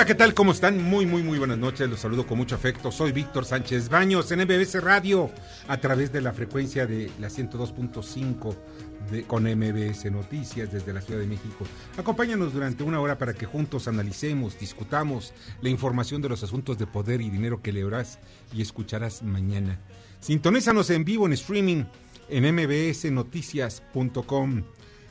Hola, ¿qué tal? ¿Cómo están? Muy, muy, muy buenas noches. Los saludo con mucho afecto. Soy Víctor Sánchez Baños en MBS Radio a través de la frecuencia de la 102.5 de- con MBS Noticias desde la Ciudad de México. Acompáñanos durante una hora para que juntos analicemos, discutamos la información de los asuntos de poder y dinero que leerás y escucharás mañana. Sintonízanos en vivo en streaming en mbsnoticias.com.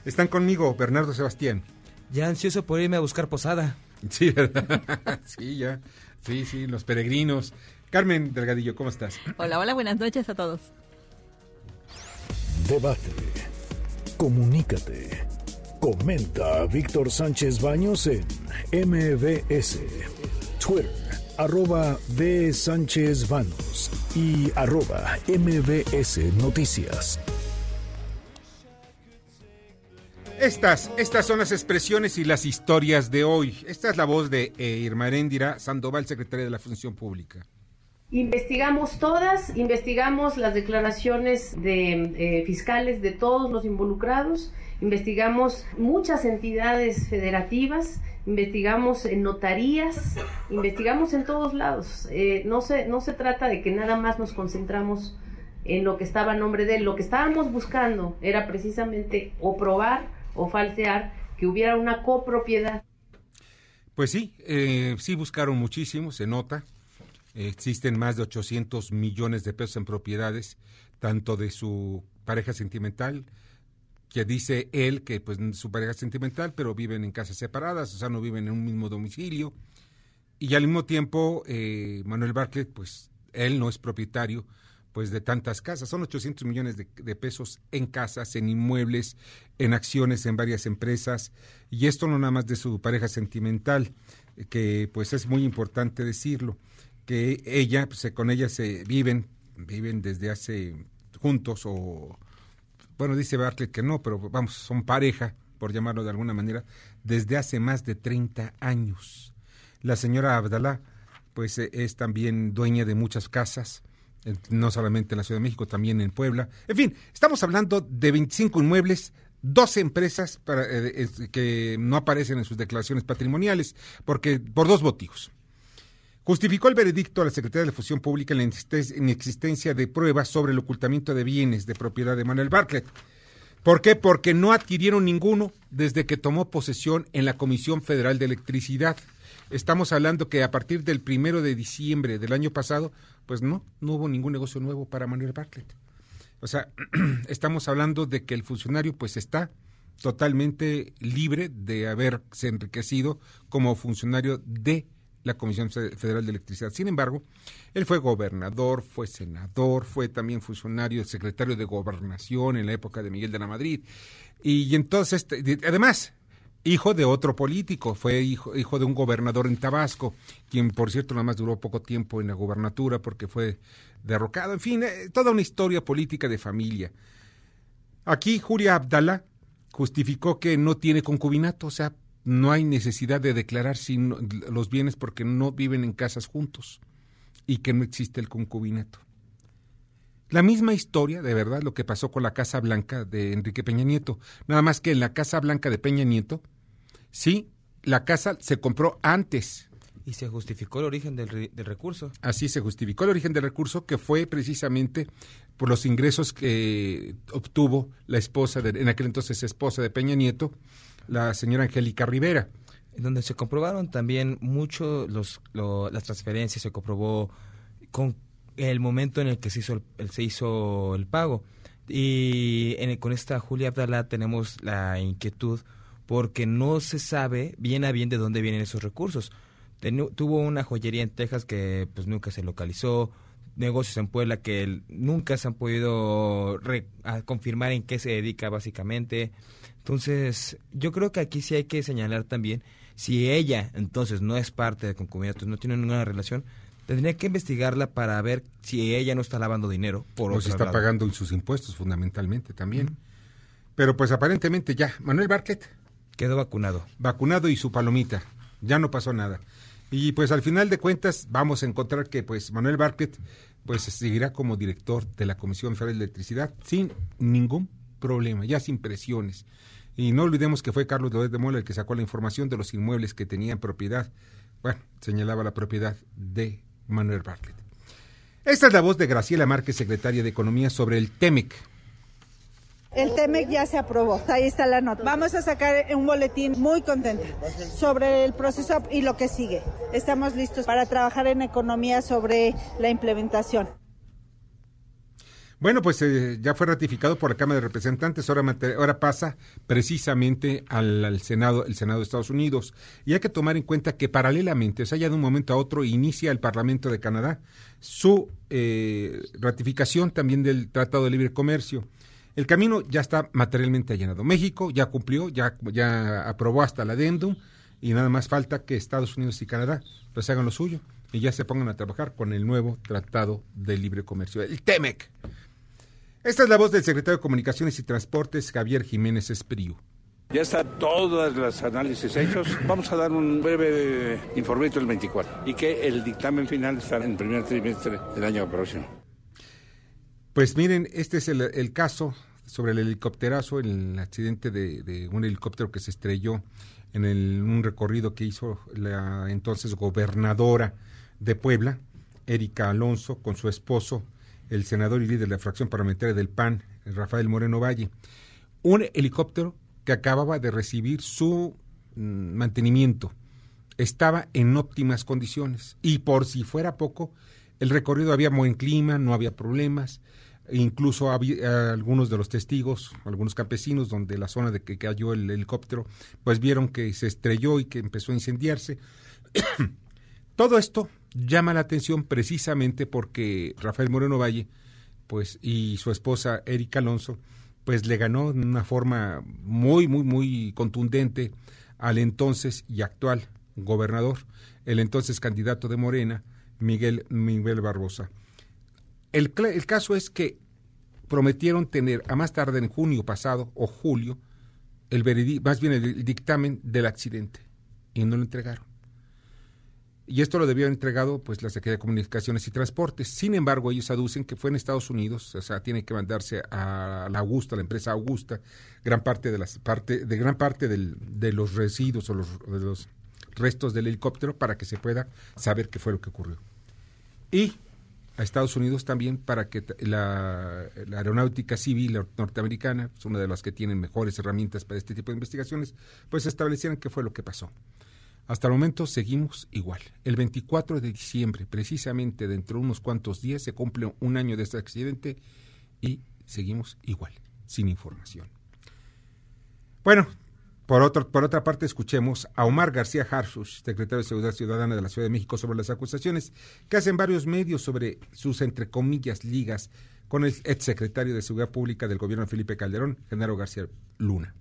Están conmigo Bernardo Sebastián. Ya ansioso por irme a buscar posada. Sí, ¿verdad? sí, ya. Sí, sí, los peregrinos. Carmen Delgadillo, ¿cómo estás? Hola, hola, buenas noches a todos. Debate. Comunícate. Comenta a Víctor Sánchez Baños en MBS. Twitter, arroba B. Sánchez Baños y arroba MBS Noticias. Estas, estas son las expresiones y las historias de hoy. Esta es la voz de eh, Irma Heréndira Sandoval, secretaria de la Función Pública. Investigamos todas, investigamos las declaraciones de eh, fiscales de todos los involucrados, investigamos muchas entidades federativas, investigamos en notarías, investigamos en todos lados. Eh, no, se, no se trata de que nada más nos concentramos en lo que estaba a nombre de él. Lo que estábamos buscando era precisamente o probar o falsear que hubiera una copropiedad. Pues sí, eh, sí buscaron muchísimo, se nota. Existen más de 800 millones de pesos en propiedades, tanto de su pareja sentimental, que dice él que pues su pareja sentimental, pero viven en casas separadas, o sea, no viven en un mismo domicilio. Y al mismo tiempo, eh, Manuel Bartlett, pues él no es propietario pues de tantas casas. Son 800 millones de, de, pesos en casas, en inmuebles, en acciones en varias empresas. Y esto no nada más de su pareja sentimental, que pues es muy importante decirlo, que ella, pues con ella se viven, viven desde hace juntos o, bueno, dice Bartlett que no, pero vamos, son pareja, por llamarlo de alguna manera, desde hace más de 30 años. La señora Abdalá, pues es también dueña de muchas casas, no solamente en la Ciudad de México, también en Puebla. En fin, estamos hablando de 25 inmuebles, 12 empresas para, eh, que no aparecen en sus declaraciones patrimoniales, porque por dos motivos. Justificó el veredicto a la Secretaría de Fusión Pública en la inexistencia de pruebas sobre el ocultamiento de bienes de propiedad de Manuel Bartlett. ¿Por qué? Porque no adquirieron ninguno desde que tomó posesión en la Comisión Federal de Electricidad. Estamos hablando que a partir del primero de diciembre del año pasado, pues no, no hubo ningún negocio nuevo para Manuel Bartlett. O sea, estamos hablando de que el funcionario pues está totalmente libre de haberse enriquecido como funcionario de la Comisión Federal de Electricidad. Sin embargo, él fue gobernador, fue senador, fue también funcionario, secretario de gobernación en la época de Miguel de la Madrid. Y entonces, además, hijo de otro político, fue hijo, hijo de un gobernador en Tabasco, quien por cierto nada más duró poco tiempo en la gobernatura porque fue derrocado. En fin, eh, toda una historia política de familia. Aquí Julia Abdala justificó que no tiene concubinato, o sea, no hay necesidad de declarar sin los bienes porque no viven en casas juntos y que no existe el concubinato. La misma historia, de verdad, lo que pasó con la Casa Blanca de Enrique Peña Nieto. Nada más que en la Casa Blanca de Peña Nieto, sí, la casa se compró antes. Y se justificó el origen del, recurso. Así se justificó el origen del recurso, que fue precisamente por los ingresos que obtuvo la esposa, de, en aquel entonces esposa de Peña Nieto, la señora Angélica Rivera. Donde se comprobaron también mucho los, lo, las transferencias, se comprobó con el momento en el que se hizo el, se hizo el pago. Y en el- con esta Julia Abdalá tenemos la inquietud porque no se sabe bien a bien de dónde vienen esos recursos. Tuvo una joyería en Texas que pues nunca se localizó, negocios en Puebla que el- nunca se han podido re- confirmar en qué se dedica básicamente. Entonces, yo creo que aquí sí hay que señalar también si ella entonces no es parte de concubinato, no tiene ninguna relación, tendría que investigarla para ver si ella no está lavando dinero por o si está lado. pagando sus impuestos fundamentalmente también. Pero pues aparentemente ya, Manuel Bartlett, Quedó vacunado. vacunado y su palomita, ya no pasó nada. Y pues al final de cuentas vamos a encontrar que pues Manuel Bartlett pues seguirá como director de la Comisión Federal de Electricidad sin ningún problema, ya sin presiones. Y no olvidemos que fue Carlos Loret de Mola el que sacó la información de los inmuebles que tenía en propiedad. Bueno, señalaba la propiedad de Manuel Bartlett. Esta es la voz de Graciela Márquez, secretaria de Economía, sobre el TEMEC. El TEMEC ya se aprobó, ahí está la nota. Vamos a sacar un boletín muy contenta sobre el proceso y lo que sigue. Estamos listos para trabajar en economía sobre la implementación. Bueno, pues eh, ya fue ratificado por la Cámara de Representantes, ahora pasa precisamente al, al Senado, el Senado de Estados Unidos. Y hay que tomar en cuenta que paralelamente, o sea, ya de un momento a otro, inicia el Parlamento de Canadá su eh, ratificación también del Tratado de Libre Comercio. El camino ya está materialmente allanado. México ya cumplió, ya, ya aprobó hasta el adendum y nada más falta que Estados Unidos y Canadá pues hagan lo suyo y ya se pongan a trabajar con el nuevo Tratado de Libre Comercio, el TEMEC. Esta es la voz del secretario de Comunicaciones y Transportes, Javier Jiménez Espriu. Ya están todos los análisis hechos. Vamos a dar un breve informito el 24 y que el dictamen final estará en el primer trimestre del año próximo. Pues miren, este es el, el caso sobre el helicópterazo, el accidente de, de un helicóptero que se estrelló en el- un recorrido que hizo la entonces gobernadora de Puebla, Erika Alonso, con su esposo, el senador y líder de la fracción parlamentaria del PAN, Rafael Moreno Valle. Un helicóptero que acababa de recibir su mm, mantenimiento. Estaba en óptimas condiciones y por si fuera poco, el recorrido había buen clima, no había problemas. Incluso había algunos de los testigos, algunos campesinos, donde la zona de que cayó el helicóptero, pues vieron que se estrelló y que empezó a incendiarse. Todo esto llama la atención precisamente porque Rafael Moreno Valle, pues, y su esposa Erika Alonso, pues le ganó de una forma muy, muy, muy contundente al entonces y actual gobernador, el entonces candidato de Morena, Miguel, Miguel Barbosa. El, caso es que prometieron tener a más tarde en junio pasado o julio el veredi- más bien el dictamen del accidente y no lo entregaron. Y esto lo debió haber entregado pues la Secretaría de Comunicaciones y Transportes. Sin embargo, ellos aducen que fue en Estados Unidos, o sea, tiene que mandarse a la Augusta, la empresa Augusta, gran parte de las parte de gran parte del- de los residuos o los, de los restos del helicóptero para que se pueda saber qué fue lo que ocurrió. Y a Estados Unidos también para que la, aeronáutica civil norteamericana, es una de las que tienen mejores herramientas para este tipo de investigaciones, pues establecieran qué fue lo que pasó. Hasta el momento seguimos igual. El 24 de diciembre, precisamente dentro de unos cuantos días, se cumple un año de este accidente y seguimos igual, sin información. Bueno, por, otro, por otra parte, escuchemos a Omar García Harsus, secretario de Seguridad Ciudadana de la Ciudad de México, sobre las acusaciones que hacen varios medios sobre sus, entre comillas, ligas con el exsecretario de Seguridad Pública del gobierno Felipe Calderón, Genaro García Luna.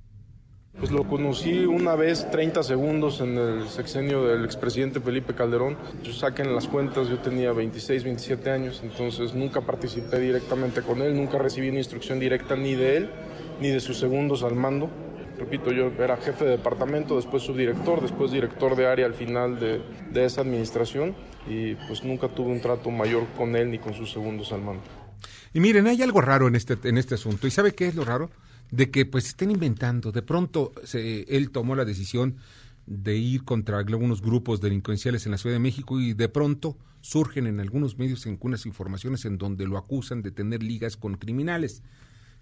Pues lo conocí una vez 30 segundos en el sexenio del expresidente Felipe Calderón. Yo saquen las cuentas, yo tenía 26, 27 años, entonces nunca participé directamente con él, nunca recibí una instrucción directa ni de él ni de sus segundos al mando. Repito, yo era jefe de departamento, después subdirector, después director de área al final de, de esa administración y pues nunca tuve un trato mayor con él ni con sus segundos al mando. Y miren, hay algo raro en este, en este asunto. ¿Y sabe qué es lo raro? De que pues estén inventando. De pronto se- él tomó la decisión de ir contra algunos grupos delincuenciales en la Ciudad de México y de pronto surgen en algunos medios en unas informaciones en donde lo acusan de tener ligas con criminales.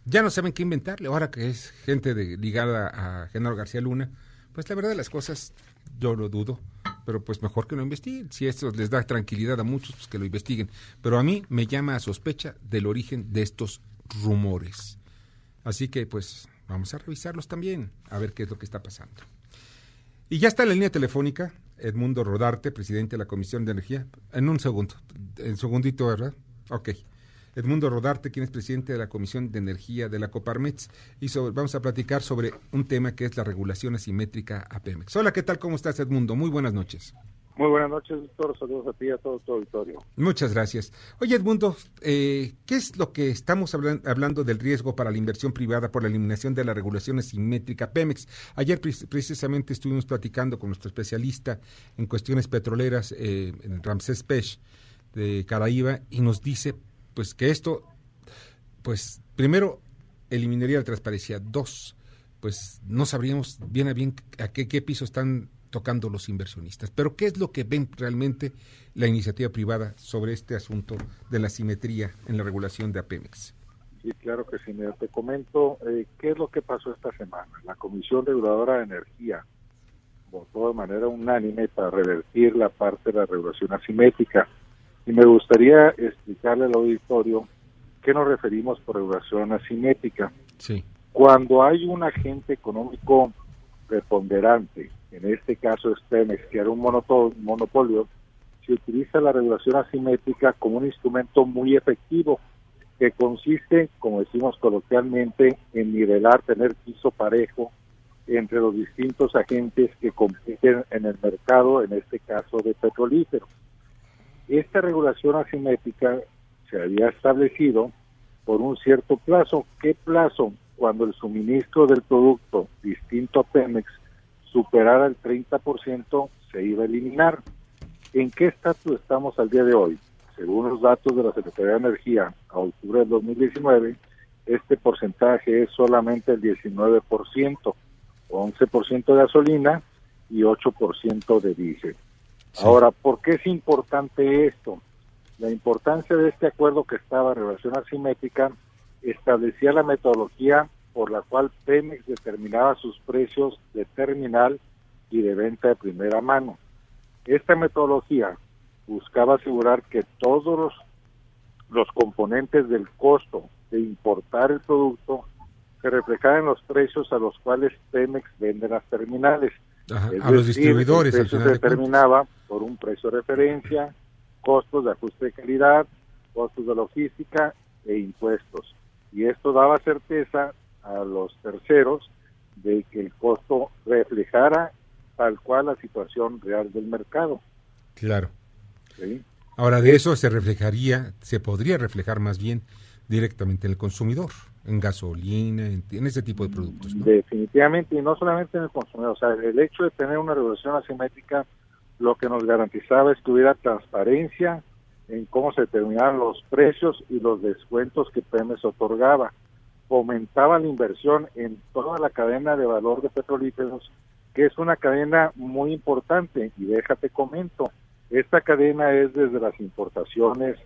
Ya no saben qué inventarle. Ahora que es gente de, ligada a Genaro García Luna, pues la verdad de las cosas yo lo dudo pero pues mejor que lo investiguen. Si esto les da tranquilidad a muchos, pues que lo investiguen. Pero a mí me llama a sospecha del origen de estos rumores. Así que pues vamos a revisarlos también, a ver qué es lo que está pasando. Y ya está en la línea telefónica Edmundo Rodarte, presidente de la Comisión de Energía. En un segundo, en segundito, ¿verdad? Ok. Edmundo Rodarte, quien es presidente de la Comisión de Energía de la Coparmex, y sobre- vamos a platicar sobre un tema que es la regulación asimétrica a Pemex. Hola, ¿qué tal? ¿Cómo estás, Edmundo? Muy buenas noches. Muy buenas noches, doctor. Saludos a ti y a todo tu auditorio. Muchas gracias. Oye, Edmundo, eh, ¿qué es lo que estamos hablan- hablando del riesgo para la inversión privada por la eliminación de la regulación asimétrica Pemex? Ayer pre- precisamente estuvimos platicando con nuestro especialista en cuestiones petroleras, eh, en Ramsés Pech, de Caraíba, y nos dice pues que esto, pues primero, eliminaría la transparencia. Dos, pues no sabríamos bien a bien a qué, qué piso están tocando los inversionistas. Pero ¿qué es lo que ven realmente la iniciativa privada sobre este asunto de la simetría en la regulación de Apemex? Sí, claro que sí. Mira, te comento eh, qué es lo que pasó esta semana. La Comisión Reguladora de Energía votó de manera unánime para revertir la parte de la regulación asimétrica. Y me gustaría explicarle al auditorio qué nos referimos por regulación asimétrica. Sí. Cuando hay un agente económico preponderante, en este caso es Pemex, que era un monopolio, se utiliza la regulación asimétrica como un instrumento muy efectivo que consiste, como decimos coloquialmente, en nivelar, tener piso parejo entre los distintos agentes que compiten en el mercado, en este caso de petrolíferos. Esta regulación asimétrica se había establecido por un cierto plazo. ¿Qué plazo? Cuando el suministro del producto distinto a Pemex superara el 30%, se iba a eliminar. ¿En qué estatus estamos al día de hoy? Según los datos de la Secretaría de Energía a octubre del 2019, este porcentaje es solamente el 19%, 11% de gasolina y 8% de diésel. Ahora, ¿por qué es importante esto? La importancia de este acuerdo que estaba en relación asimétrica establecía la metodología por la cual Pemex determinaba sus precios de terminal y de venta de primera mano. Esta metodología buscaba asegurar que todos los, los componentes del costo de importar el producto se reflejaran en los precios a los cuales Pemex vende las terminales. Ajá, Es a los distribuidores, El al precio final se de cuentas. determinaba por un precio de referencia, costos de ajuste de calidad, costos de logística e impuestos. Y esto daba certeza a los terceros de que el costo reflejara tal cual la situación real del mercado. Claro. ¿sí? Ahora, de eso se reflejaría, se podría reflejar más bien directamente en el consumidor, en gasolina, en, ese tipo de productos. Definitivamente, y no solamente en el consumidor. O sea, el hecho de tener una regulación asimétrica lo que nos garantizaba es que hubiera transparencia en cómo se determinaban los precios y los descuentos que Pemex otorgaba. Fomentaba la inversión en toda la cadena de valor de petrolíferos, que es una cadena muy importante. Y déjate comento, esta cadena es desde las importaciones,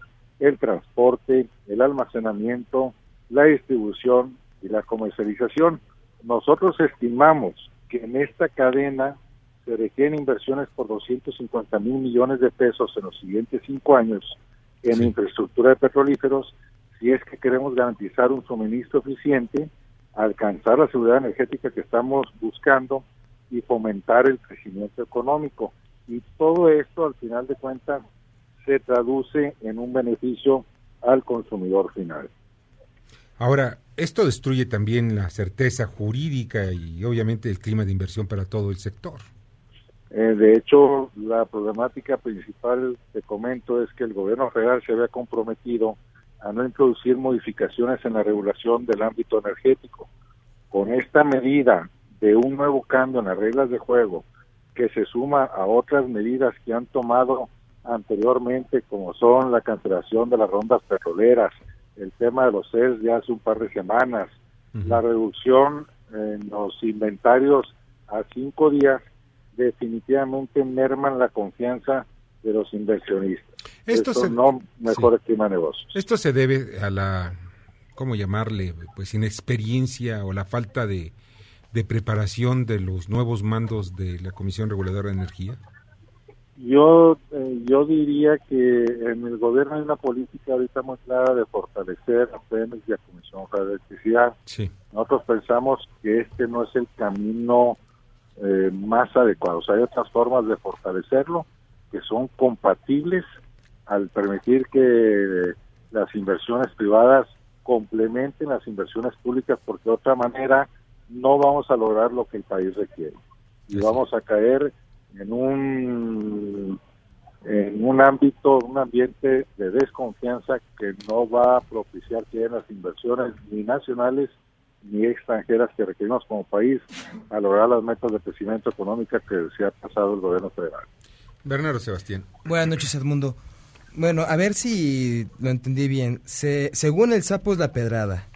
el transporte, el almacenamiento, la distribución y la comercialización. Nosotros estimamos que en esta cadena se requieren inversiones por 250 mil millones de pesos en los siguientes cinco años en Sí. infraestructura de petrolíferos si es que queremos garantizar un suministro eficiente, alcanzar la seguridad energética que estamos buscando y fomentar el crecimiento económico. Y todo esto, al final de cuentas, se traduce en un beneficio al consumidor final. Ahora, esto destruye también la certeza jurídica y obviamente el clima de inversión para todo el sector. Eh, de hecho, la problemática principal, te comento, es que el gobierno federal se había comprometido a no introducir modificaciones en la regulación del ámbito energético. Con esta medida de un nuevo cambio en las reglas de juego, que se suma a otras medidas que han tomado anteriormente, como son la cancelación de las rondas petroleras, el tema de los CES de hace un par de semanas, la reducción en los inventarios a cinco días, definitivamente merman la confianza de los inversionistas. Esto Esto se- no mejora sí. el clima de negocios. Esto se debe a la, ¿cómo llamarle? Pues inexperiencia o la falta de, de preparación de los nuevos mandos de la Comisión Reguladora de Energía. Yo, eh, yo diría que en el gobierno hay una política ahorita muy clara de fortalecer a Pemex y a Comisión Federal de Electricidad. Sí. Nosotros pensamos que este no es el camino eh, más adecuado. O sea, hay otras formas de fortalecerlo que son compatibles al permitir que las inversiones privadas complementen las inversiones públicas, porque de otra manera no vamos a lograr lo que el país requiere. Y vamos a caer en un en un ámbito, un ambiente de desconfianza que no va a propiciar que haya las inversiones ni nacionales ni extranjeras que requerimos como país a lograr las metas de crecimiento económico que se ha pasado el gobierno federal. Bernardo Sebastián. Buenas noches, Edmundo. Bueno, a ver si lo entendí bien. Se, según el sapo es la pedrada.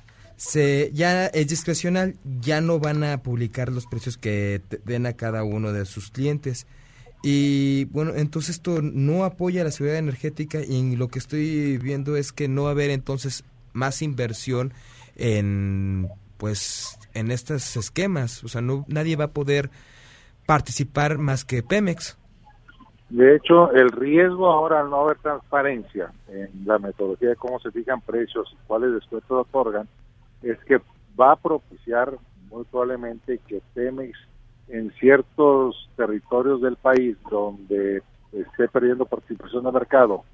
Se, ya es discrecional, ya no van a publicar los precios que den a cada uno de sus clientes. Y bueno, entonces esto no apoya la seguridad energética y lo que estoy viendo es que no va a haber entonces más inversión en pues en estos esquemas, o sea, no nadie va a poder participar más que Pemex. De hecho, el riesgo ahora al no haber transparencia en la metodología de cómo se fijan precios y cuáles descuentos otorgan, es que va a propiciar muy probablemente que Pemex en ciertos territorios del país donde esté perdiendo participación de mercado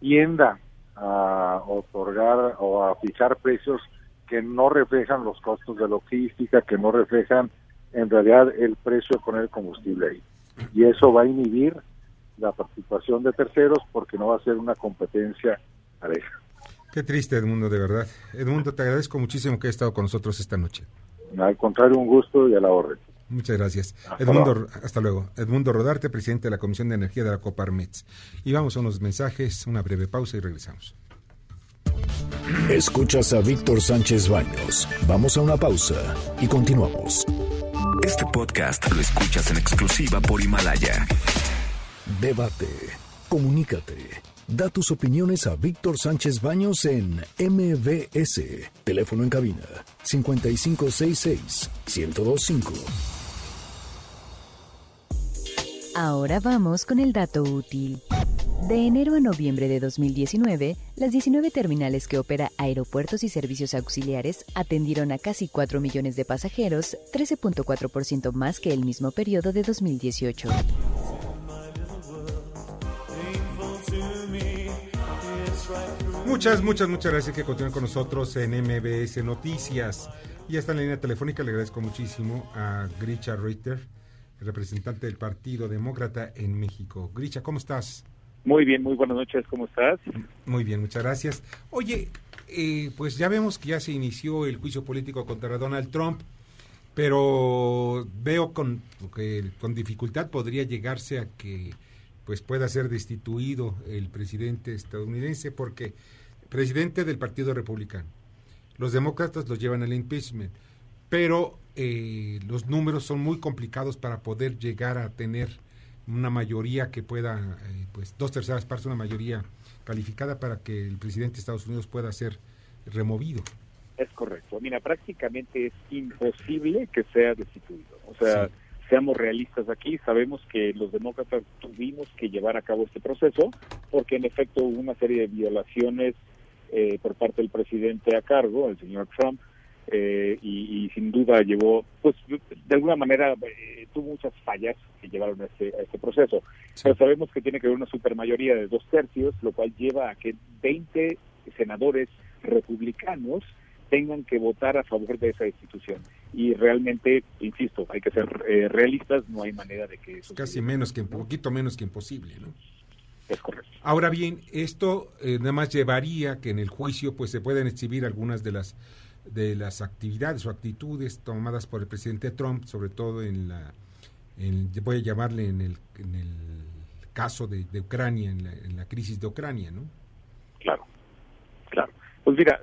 tienda a otorgar o a fijar precios que no reflejan los costos de logística, que no reflejan en realidad el precio con el combustible ahí. Y eso va a inhibir la participación de terceros porque no va a ser una competencia pareja. Qué triste, Edmundo, de verdad. Edmundo, te agradezco muchísimo que hayas estado con nosotros esta noche. Al contrario, un gusto y a la orden. Muchas gracias. Hasta Edmundo, luego. hasta luego. Edmundo Rodarte, presidente de la Comisión de Energía de la Coparmex. Y vamos a unos mensajes, una breve pausa y regresamos. Escuchas a Víctor Sánchez Baños. Vamos a una pausa y continuamos. Este podcast lo escuchas en exclusiva por Himalaya. Debate. Comunícate. Da tus opiniones a Víctor Sánchez Baños en MBS. Teléfono en cabina 5566 1025. Ahora vamos con el dato útil. De enero a noviembre de 2019, las 19 terminales que opera aeropuertos y servicios auxiliares atendieron a casi 4 millones de pasajeros, 13.4% más que el mismo periodo de 2018. Muchas, muchas, muchas gracias que continúen con nosotros en MBS Noticias. Y esta en la línea telefónica le agradezco muchísimo a Gricha Reiter, representante del Partido Demócrata en México. Gricha, ¿cómo estás? Muy bien, muy buenas noches, ¿cómo estás? Muy bien, muchas gracias. Oye, eh, pues ya vemos que ya se inició el juicio político contra Donald Trump, pero veo con, que con dificultad podría llegarse a que pues pueda ser destituido el presidente estadounidense porque presidente del Partido Republicano. Los demócratas los llevan al impeachment, pero eh, los números son muy complicados para poder llegar a tener una mayoría que pueda, eh, pues dos terceras partes, una mayoría calificada para que el presidente de Estados Unidos pueda ser removido. Es correcto. Mira, prácticamente es imposible que sea destituido. O sea, seamos realistas aquí, sabemos que los demócratas tuvimos que llevar a cabo este proceso porque en efecto hubo una serie de violaciones eh, por parte del presidente a cargo, el señor Trump, eh, y, y sin duda llevó, pues de alguna manera eh, tuvo muchas fallas que llevaron a este, a este proceso. Pero sabemos que tiene que haber una supermayoría de dos tercios, lo cual lleva a que 20 senadores republicanos tengan que votar a favor de esa destitución. Y realmente, insisto, hay que ser eh, realistas, no hay manera de que eso Casi menos que, un poquito menos que imposible, ¿no? es correcto. Ahora bien, esto eh, nada más llevaría que en el juicio pues se puedan exhibir algunas de las de las actividades o actitudes tomadas por el presidente Trump, sobre todo en la, en- voy a llamarle en el, en el caso de, de Ucrania, en la, en la crisis de Ucrania, ¿no? Claro, claro. Pues mira,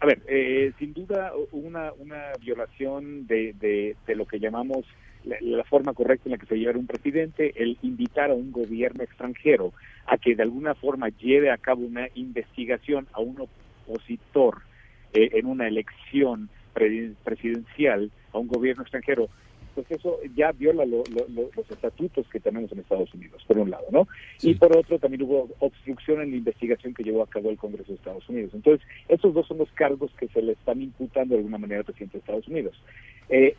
a ver, eh, sin duda una, una violación de, de, lo que llamamos la, la forma correcta en la que se lleva un presidente, el invitar a un gobierno extranjero a que de alguna forma lleve a cabo una investigación a un opositor eh, en una elección pre- presidencial, a un gobierno extranjero, pues eso ya viola lo- lo- lo- los estatutos que tenemos en Estados Unidos, por un lado, ¿no? Y por otro, también hubo obstrucción en la investigación que llevó a cabo el Congreso de Estados Unidos. Entonces, esos dos son los cargos que se le están imputando de alguna manera al presidente de Estados Unidos. Eh,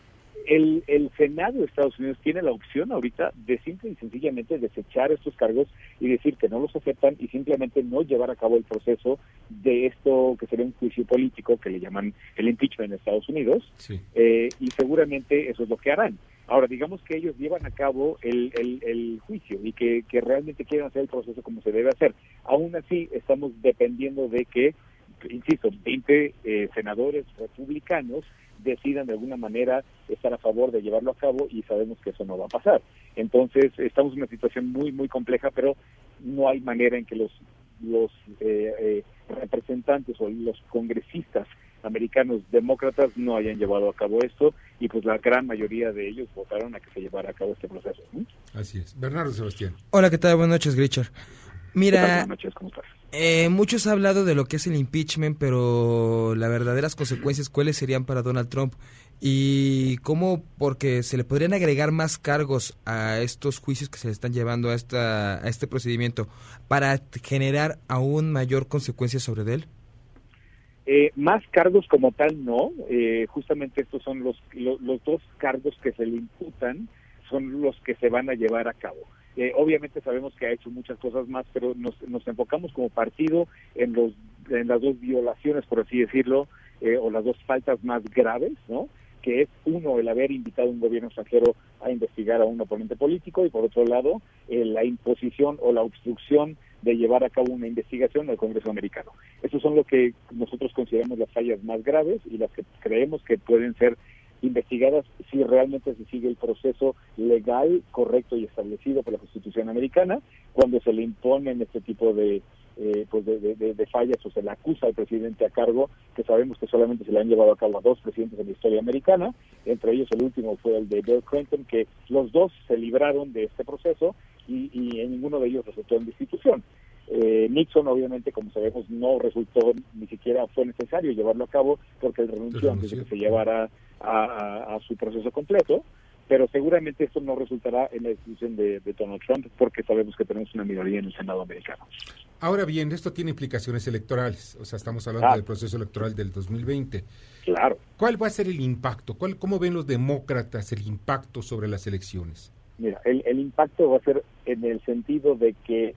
el, el Senado de Estados Unidos tiene la opción ahorita de simple y sencillamente desechar estos cargos y decir que no los aceptan y simplemente no llevar a cabo el proceso de esto que sería un juicio político que le llaman el impeachment en Estados Unidos Sí. eh, y seguramente eso es lo que harán. Ahora, digamos que ellos llevan a cabo el, el, el juicio y que, que realmente quieren hacer el proceso como se debe hacer. Aún así, estamos dependiendo de que, insisto, 20 eh, senadores republicanos decidan de alguna manera estar a favor de llevarlo a cabo y sabemos que eso no va a pasar. Entonces, estamos en una situación muy, muy compleja, pero no hay manera en que los, los eh, eh, representantes o los congresistas americanos demócratas no hayan llevado a cabo esto y pues la gran mayoría de ellos votaron a que se llevara a cabo este proceso. ¿no? Así es. Bernardo Sebastián. Hola, ¿qué tal? Buenas noches, Grichard. ¿Qué tal? Mira, Buenas noches, ¿cómo estás? Eh, muchos han hablado de lo que es el impeachment, pero las verdaderas consecuencias, ¿cuáles serían para Donald Trump? Y cómo, porque se le podrían agregar más cargos a estos juicios que se le están llevando a, a este procedimiento para generar aún mayor consecuencia sobre él. Eh, más cargos como tal no, eh, justamente estos son los, lo- los dos cargos que se le imputan, son los que se van a llevar a cabo. Eh, obviamente sabemos que ha hecho muchas cosas más, pero nos, nos enfocamos como partido en, los, en las dos violaciones, por así decirlo, eh, o las dos faltas más graves, ¿no? que es uno, el haber invitado a un gobierno extranjero a investigar a un oponente político y por otro lado, eh, la imposición o la obstrucción de llevar a cabo una investigación al Congreso americano. Esos son lo que nosotros consideramos las fallas más graves y las que creemos que pueden ser investigadas si realmente se sigue el proceso legal, correcto y establecido por la Constitución americana, cuando se le imponen este tipo de, eh, pues de, de- fallas o se le acusa al presidente a cargo, que sabemos que solamente se le han llevado a cabo a dos presidentes en la historia americana, entre ellos el último fue el de Bill Clinton, que los dos se libraron de este proceso y, y en ninguno de ellos resultó en destitución. Eh, Nixon, obviamente, como sabemos, no resultó, ni siquiera fue necesario llevarlo a cabo porque él renunció antes de que se llevara a, a- a su proceso completo, pero seguramente esto no resultará en la destitución de, de Donald Trump porque sabemos que tenemos una minoría en el Senado americano. Ahora bien, esto tiene implicaciones electorales. O sea, estamos hablando Ah. del proceso electoral del 2020. Claro. ¿Cuál va a ser el impacto? ¿Cuál, ¿Cómo ven los demócratas el impacto sobre las elecciones? Mira, el, el impacto va a ser en el sentido de que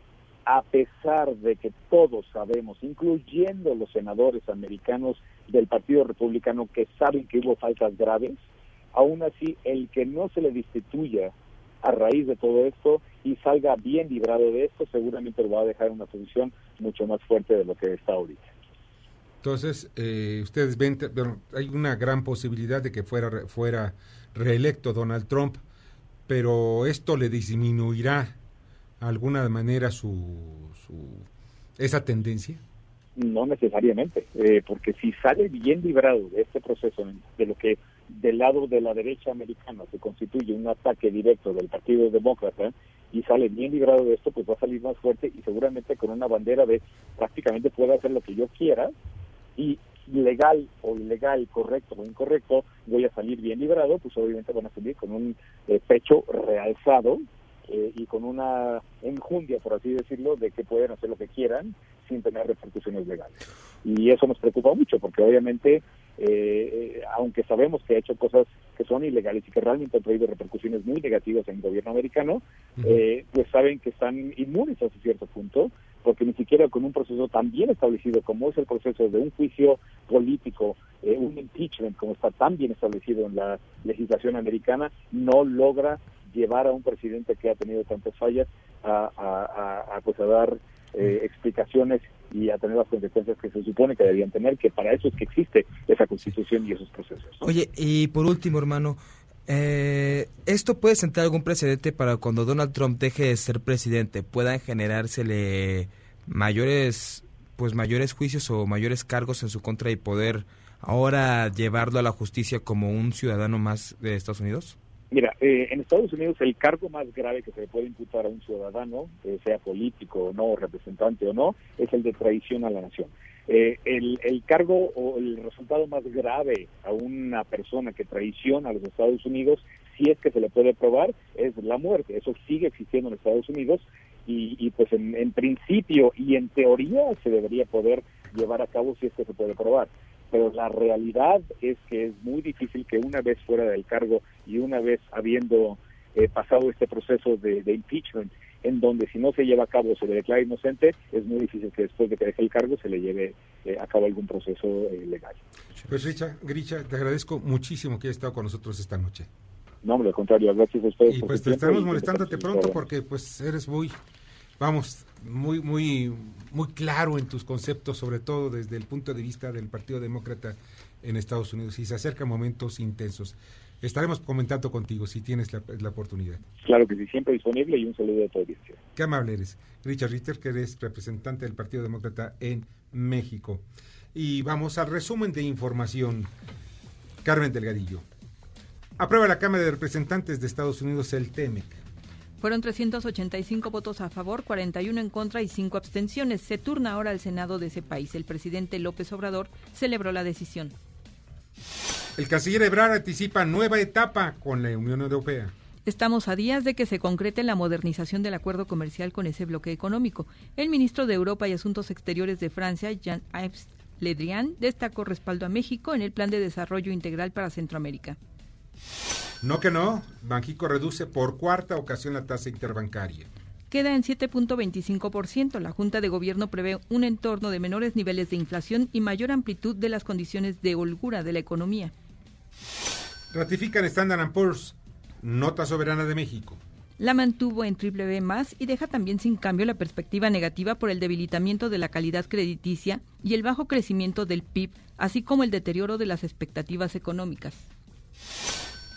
a pesar de que todos sabemos, incluyendo los senadores americanos del Partido Republicano que saben que hubo faltas graves, aún así el que no se le destituya a raíz de todo esto y salga bien librado de esto, seguramente lo va a dejar en una posición mucho más fuerte de lo que está ahorita. Entonces, eh, ustedes ven, hay una gran posibilidad de que fuera, fuera reelecto Donald Trump, pero esto le disminuirá alguna manera su, su- esa tendencia. No necesariamente, eh, porque si sale bien librado de este proceso, de lo que del lado de la derecha americana se constituye un ataque directo del Partido Demócrata y sale bien librado de esto, pues va a salir más fuerte y seguramente con una bandera de prácticamente puedo hacer lo que yo quiera y legal o ilegal, correcto o incorrecto, voy a salir bien librado, pues obviamente van a salir con un eh, pecho realzado eh, y con una enjundia, por así decirlo, de que pueden hacer lo que quieran sin tener repercusiones legales. Y eso nos preocupa mucho, porque obviamente, eh, aunque sabemos que ha hecho cosas que son ilegales y que realmente han traído repercusiones muy negativas en el gobierno americano, eh, pues saben que están inmunes hasta cierto punto, porque ni siquiera con un proceso tan bien establecido como es el proceso de un juicio político, eh, un impeachment como está tan bien establecido en la legislación americana, no logra llevar a un presidente que ha tenido tantas fallas a, a- a- a, pues a dar eh, explicaciones y a tener las consecuencias que se supone que debían tener, que para eso es que existe esa constitución y esos procesos. ¿no? Oye, y por último, hermano, eh, ¿esto puede sentar algún precedente para cuando Donald Trump deje de ser presidente? ¿Puedan generársele mayores, pues mayores juicios o mayores cargos en su contra y poder ahora llevarlo a la justicia como un ciudadano más de Estados Unidos? Mira, eh, en Estados Unidos el cargo más grave que se le puede imputar a un ciudadano, eh, sea político o no, representante o no, es el de traición a la nación. Eh, el, el cargo o el resultado más grave a una persona que traiciona a los Estados Unidos si es que se le puede probar, es la muerte. Eso sigue existiendo en Estados Unidos y, y pues en, en principio y en teoría se debería poder llevar a cabo si es que se puede probar pero la realidad es que es muy difícil que una vez fuera del cargo y una vez habiendo eh, pasado este proceso de, de impeachment, en donde si no se lleva a cabo se le declara inocente, es muy difícil que después de que deje el cargo se le lleve eh, a cabo algún proceso eh, legal. Pues Richa, Gricha, te agradezco muchísimo que hayas estado con nosotros esta noche. No, hombre, al contrario, gracias a ustedes. Y por pues te por molestándote pronto porque pues eres muy, vamos, muy, muy, muy claro en tus conceptos, sobre todo desde el punto de vista del Partido Demócrata en Estados Unidos y se acercan momentos intensos. Estaremos comentando contigo si tienes la, la oportunidad. Claro que sí, siempre disponible y un saludo a tu audiencia. Qué amable eres. Richard Ritter, que eres representante del Partido Demócrata en México. Y vamos al resumen de información. Carmen Delgadillo. Aprueba la Cámara de Representantes de Estados Unidos el TEMEC. Fueron 385 votos a favor, 41 en contra y 5 abstenciones. Se turna ahora al Senado de ese país. El presidente López Obrador celebró la decisión. El canciller Ebrard anticipa nueva etapa con la Unión Europea. Estamos a días de que se concrete la modernización del acuerdo comercial con ese bloque económico. El ministro de Europa y Asuntos Exteriores de Francia, Jean-Yves Le Drian, destacó respaldo a México en el Plan de Desarrollo Integral para Centroamérica. No que no, Banjico reduce por cuarta ocasión la tasa interbancaria. Queda en 7.25%. La Junta de Gobierno prevé un entorno de menores niveles de inflación y mayor amplitud de las condiciones de holgura de la economía. Ratifican Standard Poor's, nota soberana de México. La mantuvo en triple B más y deja también sin cambio la perspectiva negativa por el debilitamiento de la calidad crediticia y el bajo crecimiento del PIB, así como el deterioro de las expectativas económicas.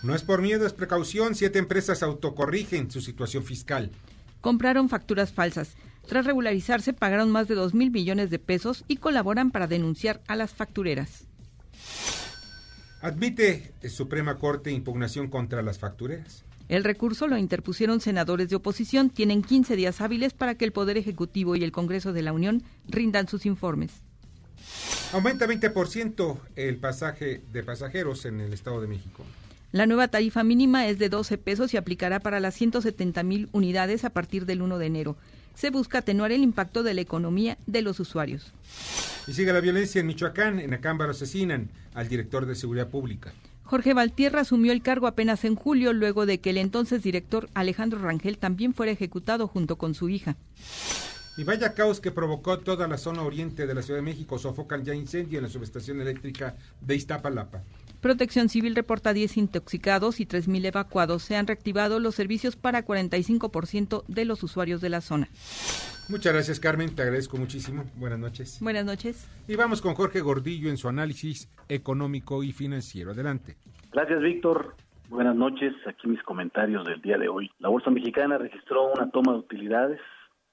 No es por miedo, es precaución. Siete empresas autocorrigen su situación fiscal. Compraron facturas falsas. Tras regularizarse, pagaron más de 2 mil millones de pesos y colaboran para denunciar a las factureras. Admite Suprema Corte impugnación contra las factureras. El recurso lo interpusieron senadores de oposición. Tienen 15 días hábiles para que el Poder Ejecutivo y el Congreso de la Unión rindan sus informes. Aumenta 20% el pasaje de pasajeros en el Estado de México. La nueva tarifa mínima es de 12 pesos y aplicará para las 170 mil unidades a partir del 1 de enero. Se busca atenuar el impacto de la economía de los usuarios. Y sigue la violencia en Michoacán. En Acámbaro asesinan al director de Seguridad Pública. Jorge Valtierra asumió el cargo apenas en julio, luego de que el entonces director Alejandro Rangel también fuera ejecutado junto con su hija. Y vaya caos que provocó toda la zona oriente de la Ciudad de México. Sofocan ya incendio en la subestación eléctrica de Iztapalapa. Protección Civil reporta 10 intoxicados y 3.000 evacuados. Se han reactivado los servicios para 45% de los usuarios de la zona. Muchas gracias, Carmen. Te agradezco muchísimo. Buenas noches. Buenas noches. Y vamos con Jorge Gordillo en su análisis económico y financiero. Adelante. Gracias, Víctor. Buenas noches. Aquí mis comentarios del día de hoy. La Bolsa Mexicana registró una toma de utilidades,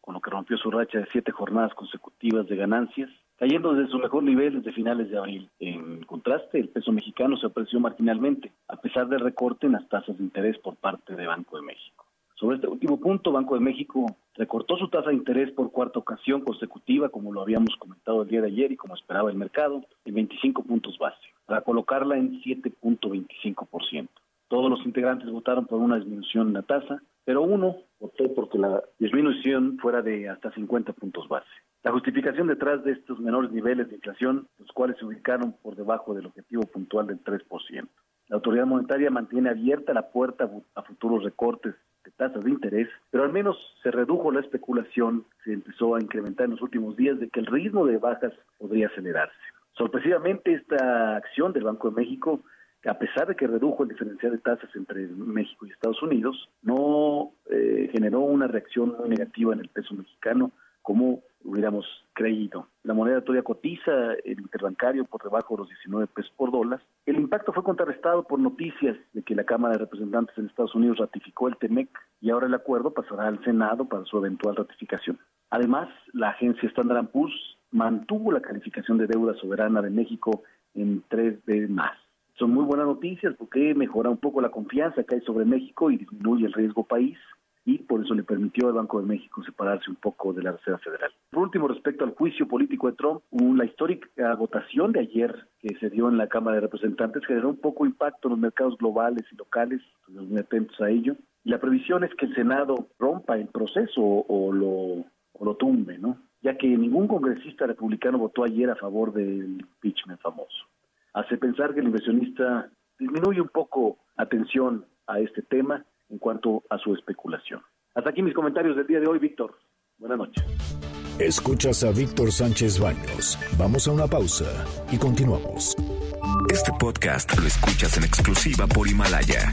con lo que rompió su racha de siete jornadas consecutivas de ganancias, cayendo desde su mejor nivel desde finales de abril. En contraste, el peso mexicano se apreció marginalmente, a pesar del recorte en las tasas de interés por parte de Banco de México. Sobre este último punto, Banco de México recortó su tasa de interés por cuarta ocasión consecutiva, como lo habíamos comentado el día de ayer y como esperaba el mercado, en 25 puntos base, para colocarla en 7.25%. Todos los integrantes votaron por una disminución en la tasa, pero uno votó porque la disminución fuera de hasta 50 puntos base. La justificación detrás de estos menores niveles de inflación, los cuales se ubicaron por debajo del objetivo puntual del 3%. La autoridad monetaria mantiene abierta la puerta a futuros recortes de tasas de interés, pero al menos se redujo la especulación, se empezó a incrementar en los últimos días de que el ritmo de bajas podría acelerarse. Sorpresivamente, esta acción del Banco de México a pesar de que redujo el diferencial de tasas entre México y Estados Unidos, no eh, generó una reacción muy negativa en el peso mexicano como hubiéramos creído. La moneda todavía cotiza el interbancario por debajo de los 19 pesos por dólar. El impacto fue contrarrestado por noticias de que la Cámara de Representantes en Estados Unidos ratificó el TEMEC y ahora el acuerdo pasará al Senado para su eventual ratificación. Además, la agencia Standard Poor's mantuvo la calificación de deuda soberana de México en 3D más son muy buenas noticias porque mejora un poco la confianza que hay sobre México y disminuye el riesgo país y por eso le permitió al Banco de México separarse un poco de la Reserva Federal. Por último, respecto al juicio político de Trump, la histórica votación de ayer que se dio en la Cámara de Representantes generó un poco impacto en los mercados globales y locales, los muy atentos a ello. Y la previsión es que el Senado rompa el proceso o lo, o lo tumbe, ¿no? Ya que ningún congresista republicano votó ayer a favor del impeachment famoso. Hace pensar que el inversionista disminuye un poco atención a este tema en cuanto a su especulación. Hasta aquí mis comentarios del día de hoy, Víctor. Buenas noches. Escuchas a Víctor Sánchez Baños. Vamos a una pausa y continuamos. Este podcast lo escuchas en exclusiva por Himalaya.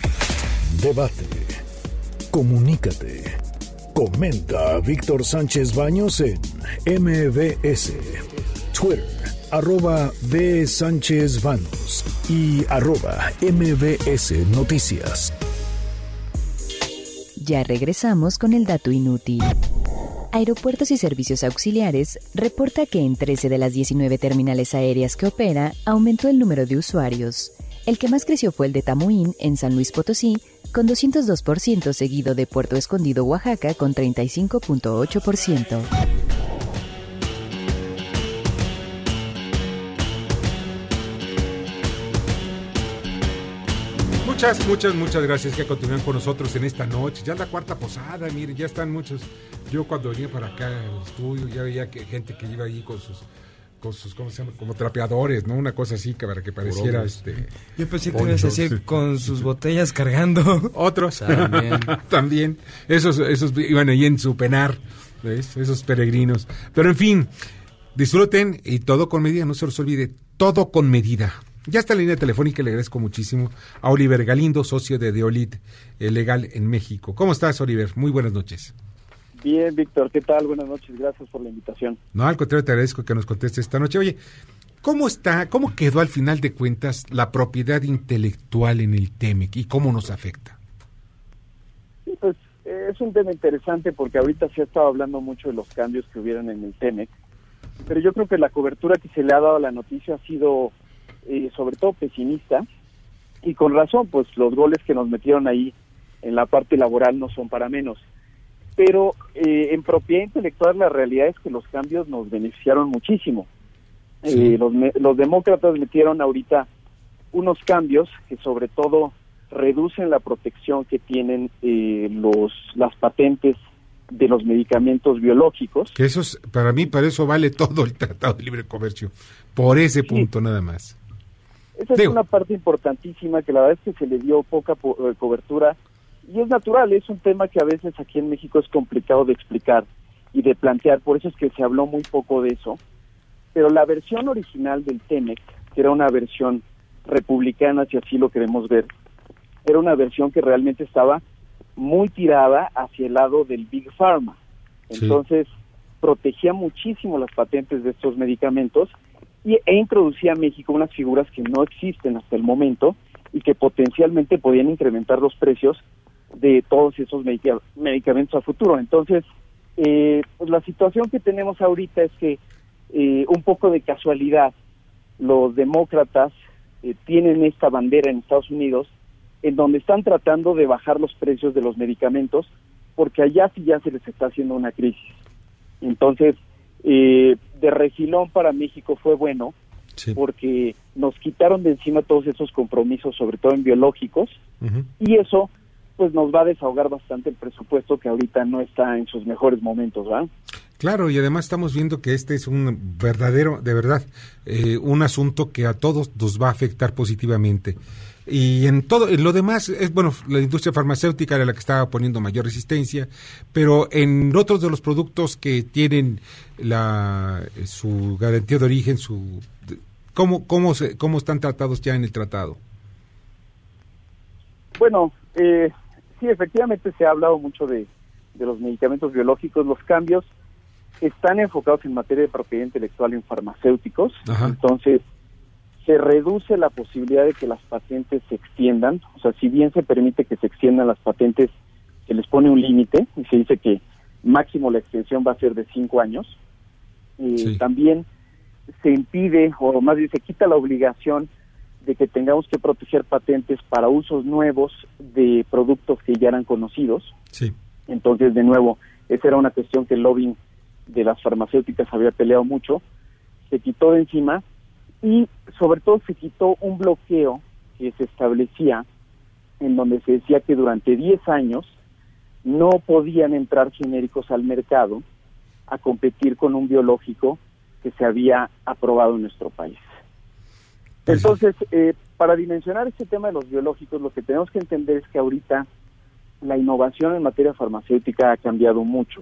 Debate. Comunícate. Comenta a Víctor Sánchez Baños en MBS, Twitter, arroba B. Sánchez Baños y arroba MBS Noticias. Ya regresamos con el dato inútil. Aeropuertos y Servicios Auxiliares reporta que en 13 de las 19 terminales aéreas que opera aumentó el número de usuarios. El que más creció fue el de Tamuín, en San Luis Potosí, con 202%, seguido de Puerto Escondido, Oaxaca, con 35.8%. Muchas, muchas, muchas gracias que continúan con nosotros en esta noche. Ya es la cuarta posada, miren, ya están muchos. Yo cuando venía para acá al estudio ya veía que gente que iba ahí con sus con sus, ¿cómo se llama? Como trapeadores, ¿no? Una cosa así que para que pareciera este. Yo pensé que ibas a decir con sus botellas cargando. Otros También. también. Esos, esos iban ahí en su penar, ¿ves? Esos peregrinos. Pero en fin, disfruten y todo con medida, no se los olvide, todo con medida. Ya está en la línea telefónica y le agradezco muchísimo a Oliver Galindo, socio de Deolit eh, Legal en México. ¿Cómo estás, Oliver? Muy buenas noches. Bien, Víctor, ¿qué tal? Buenas noches, gracias por la invitación. No, al contrario, te agradezco que nos contestes esta noche. Oye, ¿cómo está, cómo quedó al final de cuentas la propiedad intelectual en el TEMEC y cómo nos afecta? Sí, pues eh, es un tema interesante porque ahorita se ha estado hablando mucho de los cambios que hubieran en el TEMEC, pero yo creo que la cobertura que se le ha dado a la noticia ha sido eh, sobre todo pesimista y con razón, pues los goles que nos metieron ahí en la parte laboral no son para menos. Pero eh, en propiedad intelectual la realidad es que los cambios nos beneficiaron muchísimo. Eh, los, me- los demócratas metieron ahorita unos cambios que sobre todo reducen la protección que tienen eh, los las patentes de los medicamentos biológicos. Que eso es, para mí, para eso vale todo el Tratado de Libre Comercio. Por ese punto nada más. Esa es una parte importantísima que la verdad es que se le dio poca po- eh, cobertura y es natural, es un tema que a veces aquí en México es complicado de explicar y de plantear, por eso es que se habló muy poco de eso. Pero la versión original del TEMEC, que era una versión republicana, si así lo queremos ver, era una versión que realmente estaba muy tirada hacia el lado del Big Pharma. Entonces, protegía muchísimo las patentes de estos medicamentos y, e introducía a México unas figuras que no existen hasta el momento y que potencialmente podían incrementar los precios de todos esos medica- medicamentos a futuro. Entonces, eh, pues la situación que tenemos ahorita es que eh, un poco de casualidad, los demócratas eh, tienen esta bandera en Estados Unidos en donde están tratando de bajar los precios de los medicamentos porque allá sí ya se les está haciendo una crisis. Entonces, eh, de refilón para México fue bueno porque nos quitaron de encima todos esos compromisos, sobre todo en biológicos, y eso pues nos va a desahogar bastante el presupuesto que ahorita no está en sus mejores momentos, ¿verdad? Claro, y además estamos viendo que este es un verdadero, de verdad, eh, un asunto que a todos nos va a afectar positivamente. Y en todo, en lo demás, es bueno, la industria farmacéutica era la que estaba poniendo mayor resistencia, pero en otros de los productos que tienen la, eh, su garantía de origen, su, ¿cómo, cómo, se, ¿cómo están tratados ya en el tratado? Bueno, eh, sí, efectivamente se ha hablado mucho de, de los medicamentos biológicos. Los cambios están enfocados en materia de propiedad intelectual en farmacéuticos. Ajá. Entonces, se reduce la posibilidad de que las patentes se extiendan. O sea, si bien se permite que se extiendan las patentes, se les pone un límite y se dice que máximo la extensión va a ser de cinco años. Eh, También se impide, o más bien se quita la obligación de que tengamos que proteger patentes para usos nuevos de productos que ya eran conocidos. Sí. Entonces, de nuevo, esa era una cuestión que el lobbying de las farmacéuticas había peleado mucho, se quitó de encima y sobre todo se quitó un bloqueo que se establecía en donde se decía que durante 10 años no podían entrar genéricos al mercado a competir con un biológico que se había aprobado en nuestro país. Entonces, eh, para dimensionar este tema de los biológicos, lo que tenemos que entender es que ahorita la innovación en materia farmacéutica ha cambiado mucho.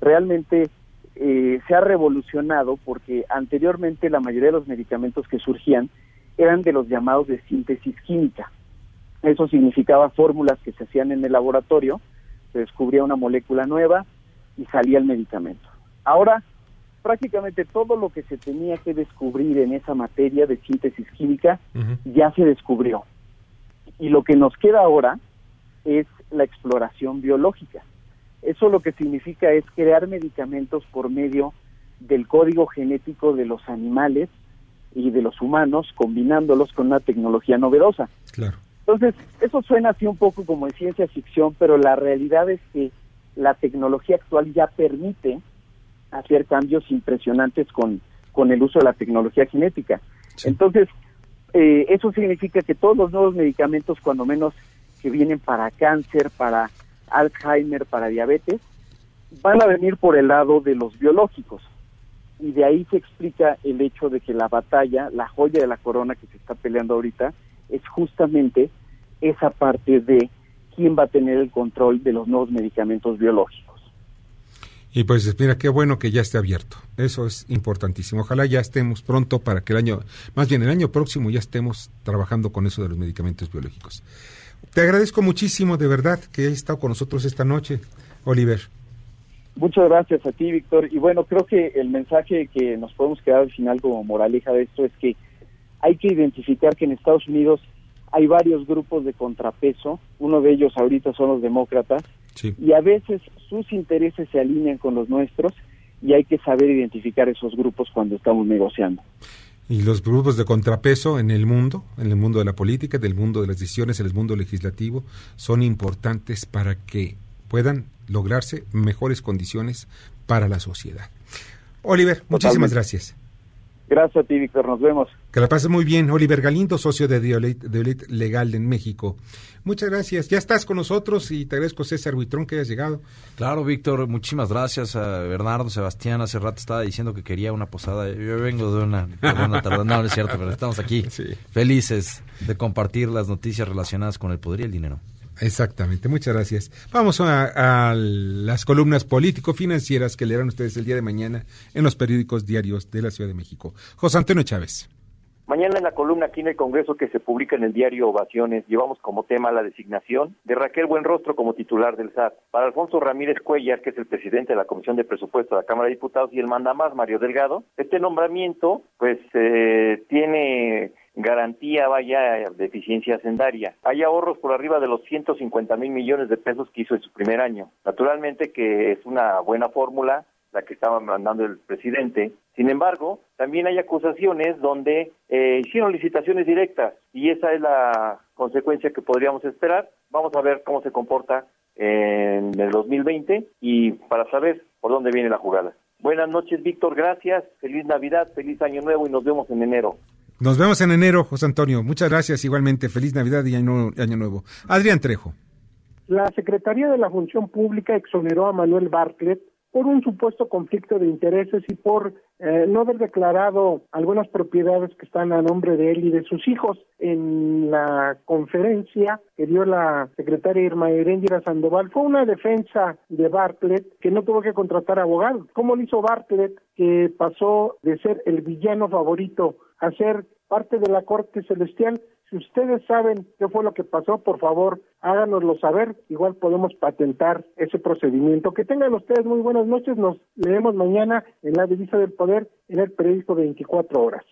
Realmente eh, se ha revolucionado porque anteriormente la mayoría de los medicamentos que surgían eran de los llamados de síntesis química. Eso significaba fórmulas que se hacían en el laboratorio, se descubría una molécula nueva y salía el medicamento. Ahora, prácticamente todo lo que se tenía que descubrir en esa materia de síntesis química ya se descubrió. Y lo que nos queda ahora es la exploración biológica. Eso lo que significa es crear medicamentos por medio del código genético de los animales y de los humanos, combinándolos con una tecnología novedosa. Claro. Entonces, eso suena así un poco como de ciencia ficción, pero la realidad es que la tecnología actual ya permite hacer cambios impresionantes con, con el uso de la tecnología genética. Entonces, eh, eso significa que todos los nuevos medicamentos, cuando menos que vienen para cáncer, para Alzheimer, para diabetes, van a venir por el lado de los biológicos. Y de ahí se explica el hecho de que la batalla, la joya de la corona que se está peleando ahorita, es justamente esa parte de quién va a tener el control de los nuevos medicamentos biológicos. Y pues mira, qué bueno que ya esté abierto. Eso es importantísimo. Ojalá ya estemos pronto para que el año, más bien el año próximo ya estemos trabajando con eso de los medicamentos biológicos. Te agradezco muchísimo, de verdad, que hayas estado con nosotros esta noche, Oliver. Muchas gracias a ti, Víctor. Y bueno, creo que el mensaje que nos podemos quedar al final como moraleja de esto es que hay que identificar que en Estados Unidos hay varios grupos de contrapeso. Uno de ellos ahorita son los demócratas. Y a veces sus intereses se alinean con los nuestros y hay que saber identificar esos grupos cuando estamos negociando. Y los grupos de contrapeso en el mundo, en el mundo de la política, del mundo de las decisiones, en el mundo legislativo, son importantes para que puedan lograrse mejores condiciones para la sociedad. Oliver, muchísimas gracias. Gracias a ti, Víctor. Nos vemos. Que la pases muy bien. Oliver Galindo, socio de Diolit Legal en México. Muchas gracias. Ya estás con nosotros y te agradezco, César Buitrón, que hayas llegado. Claro, Víctor, muchísimas gracias a Bernardo, Sebastián. Hace rato estaba diciendo que quería una posada. Yo vengo de una, de una tarde. No, no es cierto, pero estamos aquí felices de compartir las noticias relacionadas con el poder y el dinero. Exactamente, muchas gracias. Vamos a, las columnas político-financieras que leerán ustedes el día de mañana en los periódicos diarios de la Ciudad de México. José Antonio Chávez. Mañana en la columna aquí en el Congreso que se publica en el diario Ovaciones, llevamos como tema la designación de Raquel Buenrostro como titular del SAT. Para Alfonso Ramírez Cuellar, que es el presidente de la Comisión de Presupuesto de la Cámara de Diputados, y el mandamás Mario Delgado, este nombramiento pues eh, tiene garantía vaya de eficiencia hacendaria. Hay ahorros por arriba de los 150 mil millones de pesos que hizo en su primer año. Naturalmente que es una buena fórmula la que estaba mandando el presidente. Sin embargo, también hay acusaciones donde eh, hicieron licitaciones directas y esa es la consecuencia que podríamos esperar. Vamos a ver cómo se comporta en el 2020 y para saber por dónde viene la jugada. Buenas noches, Víctor. Gracias. Feliz Navidad, feliz Año Nuevo y nos vemos en enero. Nos vemos en enero, José Antonio. Muchas gracias igualmente. Feliz Navidad y Año, Nuevo. Adrián Trejo. La Secretaría de la Función Pública exoneró a Manuel Bartlett por un supuesto conflicto de intereses y por eh, no haber declarado algunas propiedades que están a nombre de él y de sus hijos. En la conferencia que dio la secretaria Irma Erendira Sandoval fue una defensa de Bartlett que no tuvo que contratar abogados. ¿Cómo lo hizo Bartlett que pasó de ser el villano favorito a ser parte de la corte celestial si ustedes saben qué fue lo que pasó, por favor, háganoslo saber. Igual podemos patentar ese procedimiento. Que tengan ustedes muy buenas noches. Nos leemos mañana en la Divisa del Poder en el periódico 24 horas.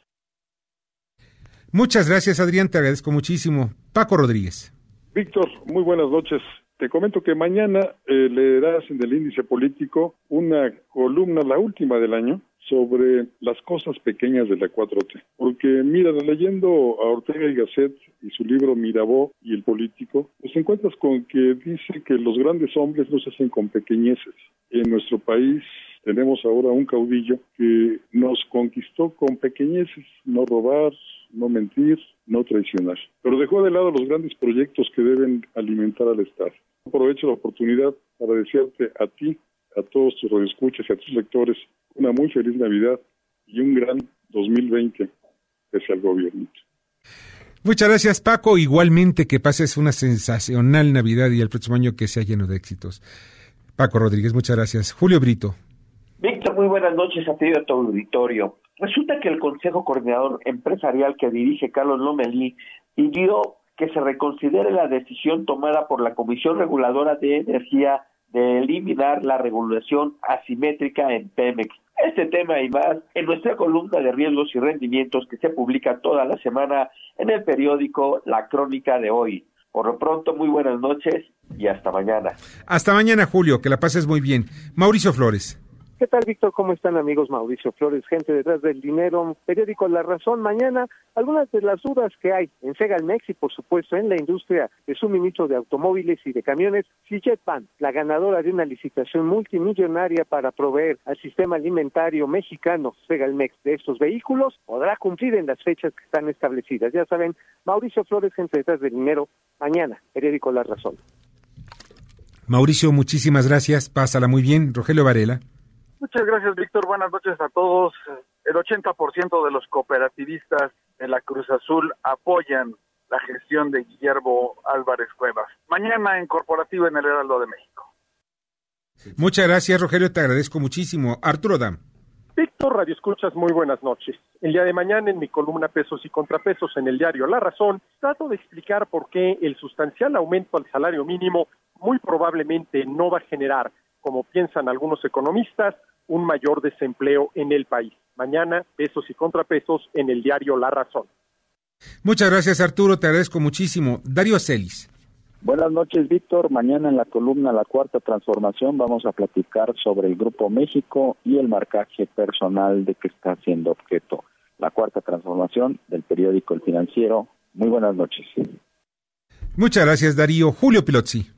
Muchas gracias, Adrián. Te agradezco muchísimo. Paco Rodríguez. Víctor, muy buenas noches. Te comento que mañana eh, leerás en el índice político una columna, la última del año, sobre las cosas pequeñas de la 4T. Porque mira, leyendo a Ortega y Gasset y su libro Mirabó y el político, pues encuentras con que dice que los grandes hombres no se hacen con pequeñeces. En nuestro país tenemos ahora un caudillo que nos conquistó con pequeñeces, no robar, no mentir, no traicionar. Pero dejó de lado los grandes proyectos que deben alimentar al Estado. Aprovecho la oportunidad para desearte a ti, a todos tus radioescuchas y a tus lectores una muy feliz Navidad y un gran 2020 pese al gobierno. Muchas gracias, Paco. Igualmente que pases una sensacional Navidad y el próximo año que sea lleno de éxitos. Paco Rodríguez, muchas gracias. Julio Brito. Víctor, muy buenas noches a ti y a tu auditorio. Resulta que el Consejo Coordinador Empresarial que dirige Carlos Lomelí pidió que se reconsidere la decisión tomada por la Comisión Reguladora de Energía de eliminar la regulación asimétrica en Pemex. Este tema y más en nuestra columna de riesgos y rendimientos que se publica toda la semana en el periódico La Crónica de hoy. Por lo pronto, muy buenas noches y hasta mañana. Hasta mañana, Julio, que la pases muy bien. Mauricio Flores. ¿Qué tal, Víctor? ¿Cómo están, amigos? Mauricio Flores, gente detrás del dinero, periódico La Razón. Mañana, algunas de las dudas que hay en Segalmex y, por supuesto, en la industria de suministro de automóviles y de camiones. Si Jetpan, la ganadora de una licitación multimillonaria para proveer al sistema alimentario mexicano Segalmex de estos vehículos, podrá cumplir en las fechas que están establecidas. Ya saben, Mauricio Flores, gente detrás del dinero. Mañana, periódico La Razón. Mauricio, muchísimas gracias. Pásala muy bien. Rogelio Varela. Muchas gracias, Víctor. Buenas noches a todos. El 80% de los cooperativistas de la Cruz Azul apoyan la gestión de Guillermo Álvarez Cuevas. Mañana en Corporativo en el Heraldo de México. Muchas gracias, Rogelio. Te agradezco muchísimo. Arturo Dam. Víctor Radio Escuchas, muy buenas noches. El día de mañana en mi columna Pesos y Contrapesos en el diario La Razón, trato de explicar por qué el sustancial aumento al salario mínimo muy probablemente no va a generar, como piensan algunos economistas, un mayor desempleo en el país. Mañana, pesos y contrapesos en el diario La Razón. Muchas gracias, Arturo. Te agradezco muchísimo. Darío Celis. Buenas noches, Víctor. Mañana en la columna La Cuarta Transformación vamos a platicar sobre el Grupo México y el marcaje personal de que está siendo objeto. La Cuarta Transformación del periódico El Financiero. Muy buenas noches. Muchas gracias, Darío. Julio Pilotzi.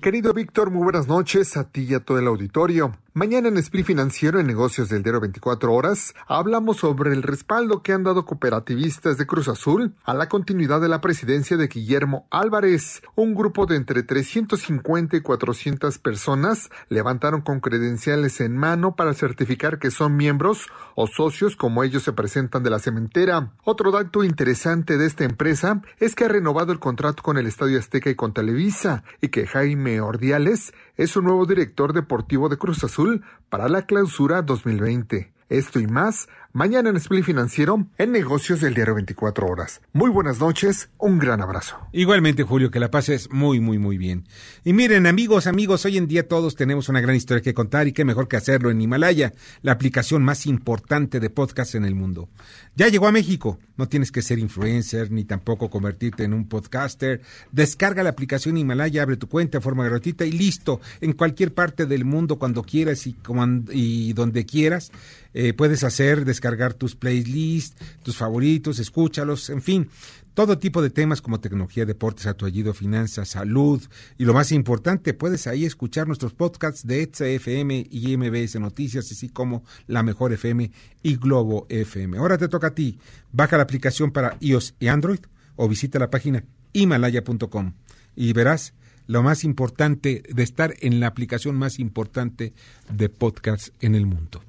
Querido Víctor, muy buenas noches a ti y a todo el auditorio. Mañana en Split Financiero en Negocios del Diario 24 Horas hablamos sobre el respaldo que han dado cooperativistas de Cruz Azul a la continuidad de la presidencia de Guillermo Álvarez. Un grupo de entre 350 y 400 personas levantaron con credenciales en mano para certificar que son miembros o socios como ellos se presentan de la cementera. Otro dato interesante de esta empresa es que ha renovado el contrato con el Estadio Azteca y con Televisa y que Jaime Ordiales es su nuevo director deportivo de Cruz Azul para la clausura 2020. Esto y más mañana en Split Financiero en Negocios del Diario 24 Horas. Muy buenas noches, un gran abrazo. Igualmente, Julio, que la pases muy, muy, muy bien. Y miren, amigos, amigos, hoy en día todos tenemos una gran historia que contar y qué mejor que hacerlo en Himalaya, la aplicación más importante de podcast en el mundo. Ya llegó a México. No tienes que ser influencer ni tampoco convertirte en un podcaster. Descarga la aplicación Himalaya, abre tu cuenta de forma gratuita y listo. En cualquier parte del mundo, cuando quieras y, donde quieras, eh, puedes hacer, descargar tus playlists, tus favoritos, escúchalos, en fin, todo tipo de temas como tecnología, deportes, atuallido, finanzas, salud y lo más importante, puedes ahí escuchar nuestros podcasts de ETSA FM y MBS Noticias, así como La Mejor FM y Globo FM. Ahora te toca a ti. Baja la aplicación para iOS y Android o visita la página himalaya.com y verás lo más importante de estar en la aplicación más importante de podcasts en el mundo.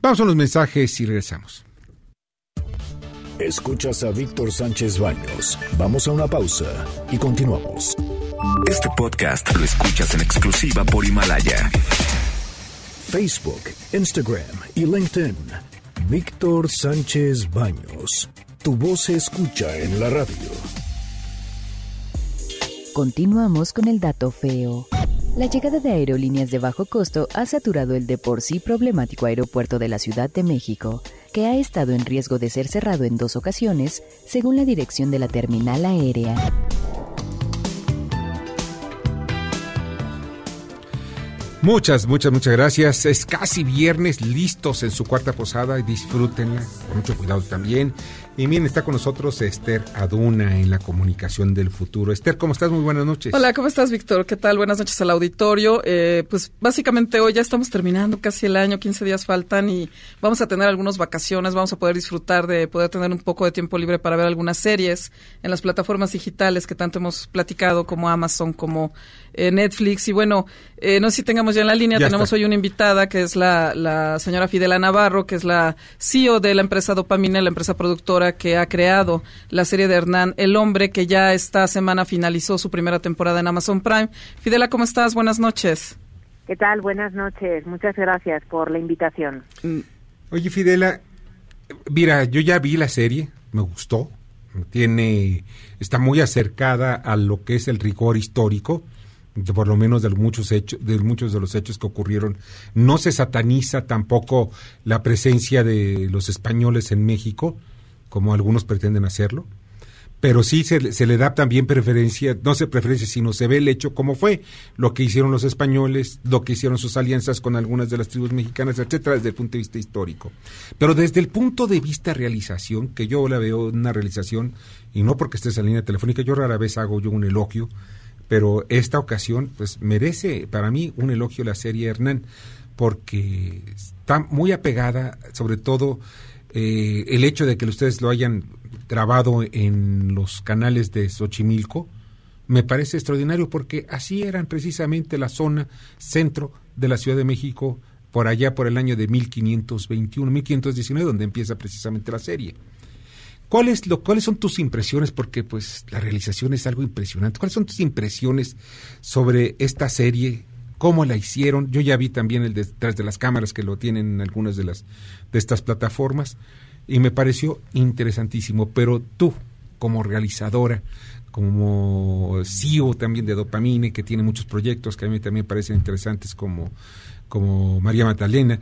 Vamos a los mensajes y regresamos. Escuchas a Víctor Sánchez Baños. Vamos a una pausa y continuamos. Este podcast lo escuchas en exclusiva por Himalaya. Facebook, Instagram y LinkedIn. Víctor Sánchez Baños. Tu voz se escucha en la radio. Continuamos con el dato feo. La llegada de aerolíneas de bajo costo ha saturado el de por sí problemático aeropuerto de la Ciudad de México, que ha estado en riesgo de ser cerrado en dos ocasiones, según la dirección de la terminal aérea. Muchas, muchas, muchas gracias. Es casi viernes, listos en su cuarta posada y disfrútenla. Con mucho cuidado también. Y miren, está con nosotros Esther Aduna en la comunicación del futuro. Esther, ¿cómo estás? Muy buenas noches. Hola, ¿cómo estás, Víctor? ¿Qué tal? Buenas noches al auditorio. Eh, pues básicamente hoy ya estamos terminando casi el año, 15 días faltan y vamos a tener algunas vacaciones, vamos a poder disfrutar de poder tener un poco de tiempo libre para ver algunas series en las plataformas digitales que tanto hemos platicado como Amazon, como eh, Netflix. Y bueno, eh, no sé si tengamos ya en la línea, tenemos hoy una invitada que es la, la señora Fidela Navarro, que es la CEO de la empresa Dopamina, la empresa productora que ha creado la serie de Hernán El Hombre, que ya esta semana finalizó su primera temporada en Amazon Prime. Fidela, ¿cómo estás? Buenas noches. ¿Qué tal? Buenas noches. Muchas gracias por la invitación. Mm. Oye, Fidela, mira, yo ya vi la serie, me gustó. Tiene, está muy acercada a lo que es el rigor histórico por lo menos de muchos hechos, de muchos de los hechos que ocurrieron. No se sataniza tampoco la presencia de los españoles en México, como algunos pretenden hacerlo, pero sí se, se, le da también preferencia, no se preferencia, sino se ve el hecho como fue, lo que hicieron los españoles, lo que hicieron sus alianzas con algunas de las tribus mexicanas, etcétera, desde el punto de vista histórico. Pero desde el punto de vista realización, que yo la veo una realización, y no porque estés en línea telefónica, yo rara vez hago yo un elogio, pero esta ocasión, pues merece para mí un elogio la serie Hernán, porque está muy apegada, sobre todo, eh, el hecho de que ustedes lo hayan grabado en los canales de Xochimilco me parece extraordinario porque así eran precisamente la zona centro de la Ciudad de México por allá por el año de 1521, 1519, donde empieza precisamente la serie. ¿Cuáles, ¿Cuáles son tus impresiones? Porque pues la realización es algo impresionante. ¿Cuáles son tus impresiones sobre esta serie? ¿Cómo la hicieron? Yo ya vi también el detrás de las cámaras que lo tienen en algunas de las de estas plataformas y me pareció interesantísimo, pero tú como realizadora, como CEO también de Dopamine, que tiene muchos proyectos que a mí también parecen interesantes como, como María Magdalena,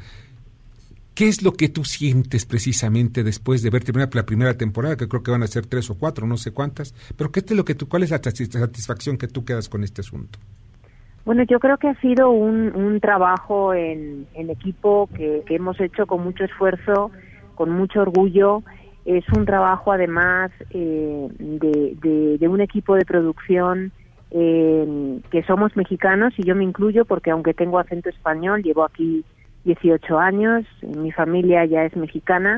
¿Qué es lo que tú sientes precisamente después de ver terminar la primera temporada, que creo que van a ser tres o cuatro, no sé cuántas, pero qué es lo que tú, cuál es la satisfacción que tú quedas con este asunto? Bueno, yo creo que ha sido un, un trabajo en, equipo que, hemos hecho con mucho esfuerzo, con mucho orgullo. Es un trabajo además eh, de, de, un equipo de producción eh, que somos mexicanos y yo me incluyo porque aunque tengo acento español, llevo aquí 18 años, mi familia ya es mexicana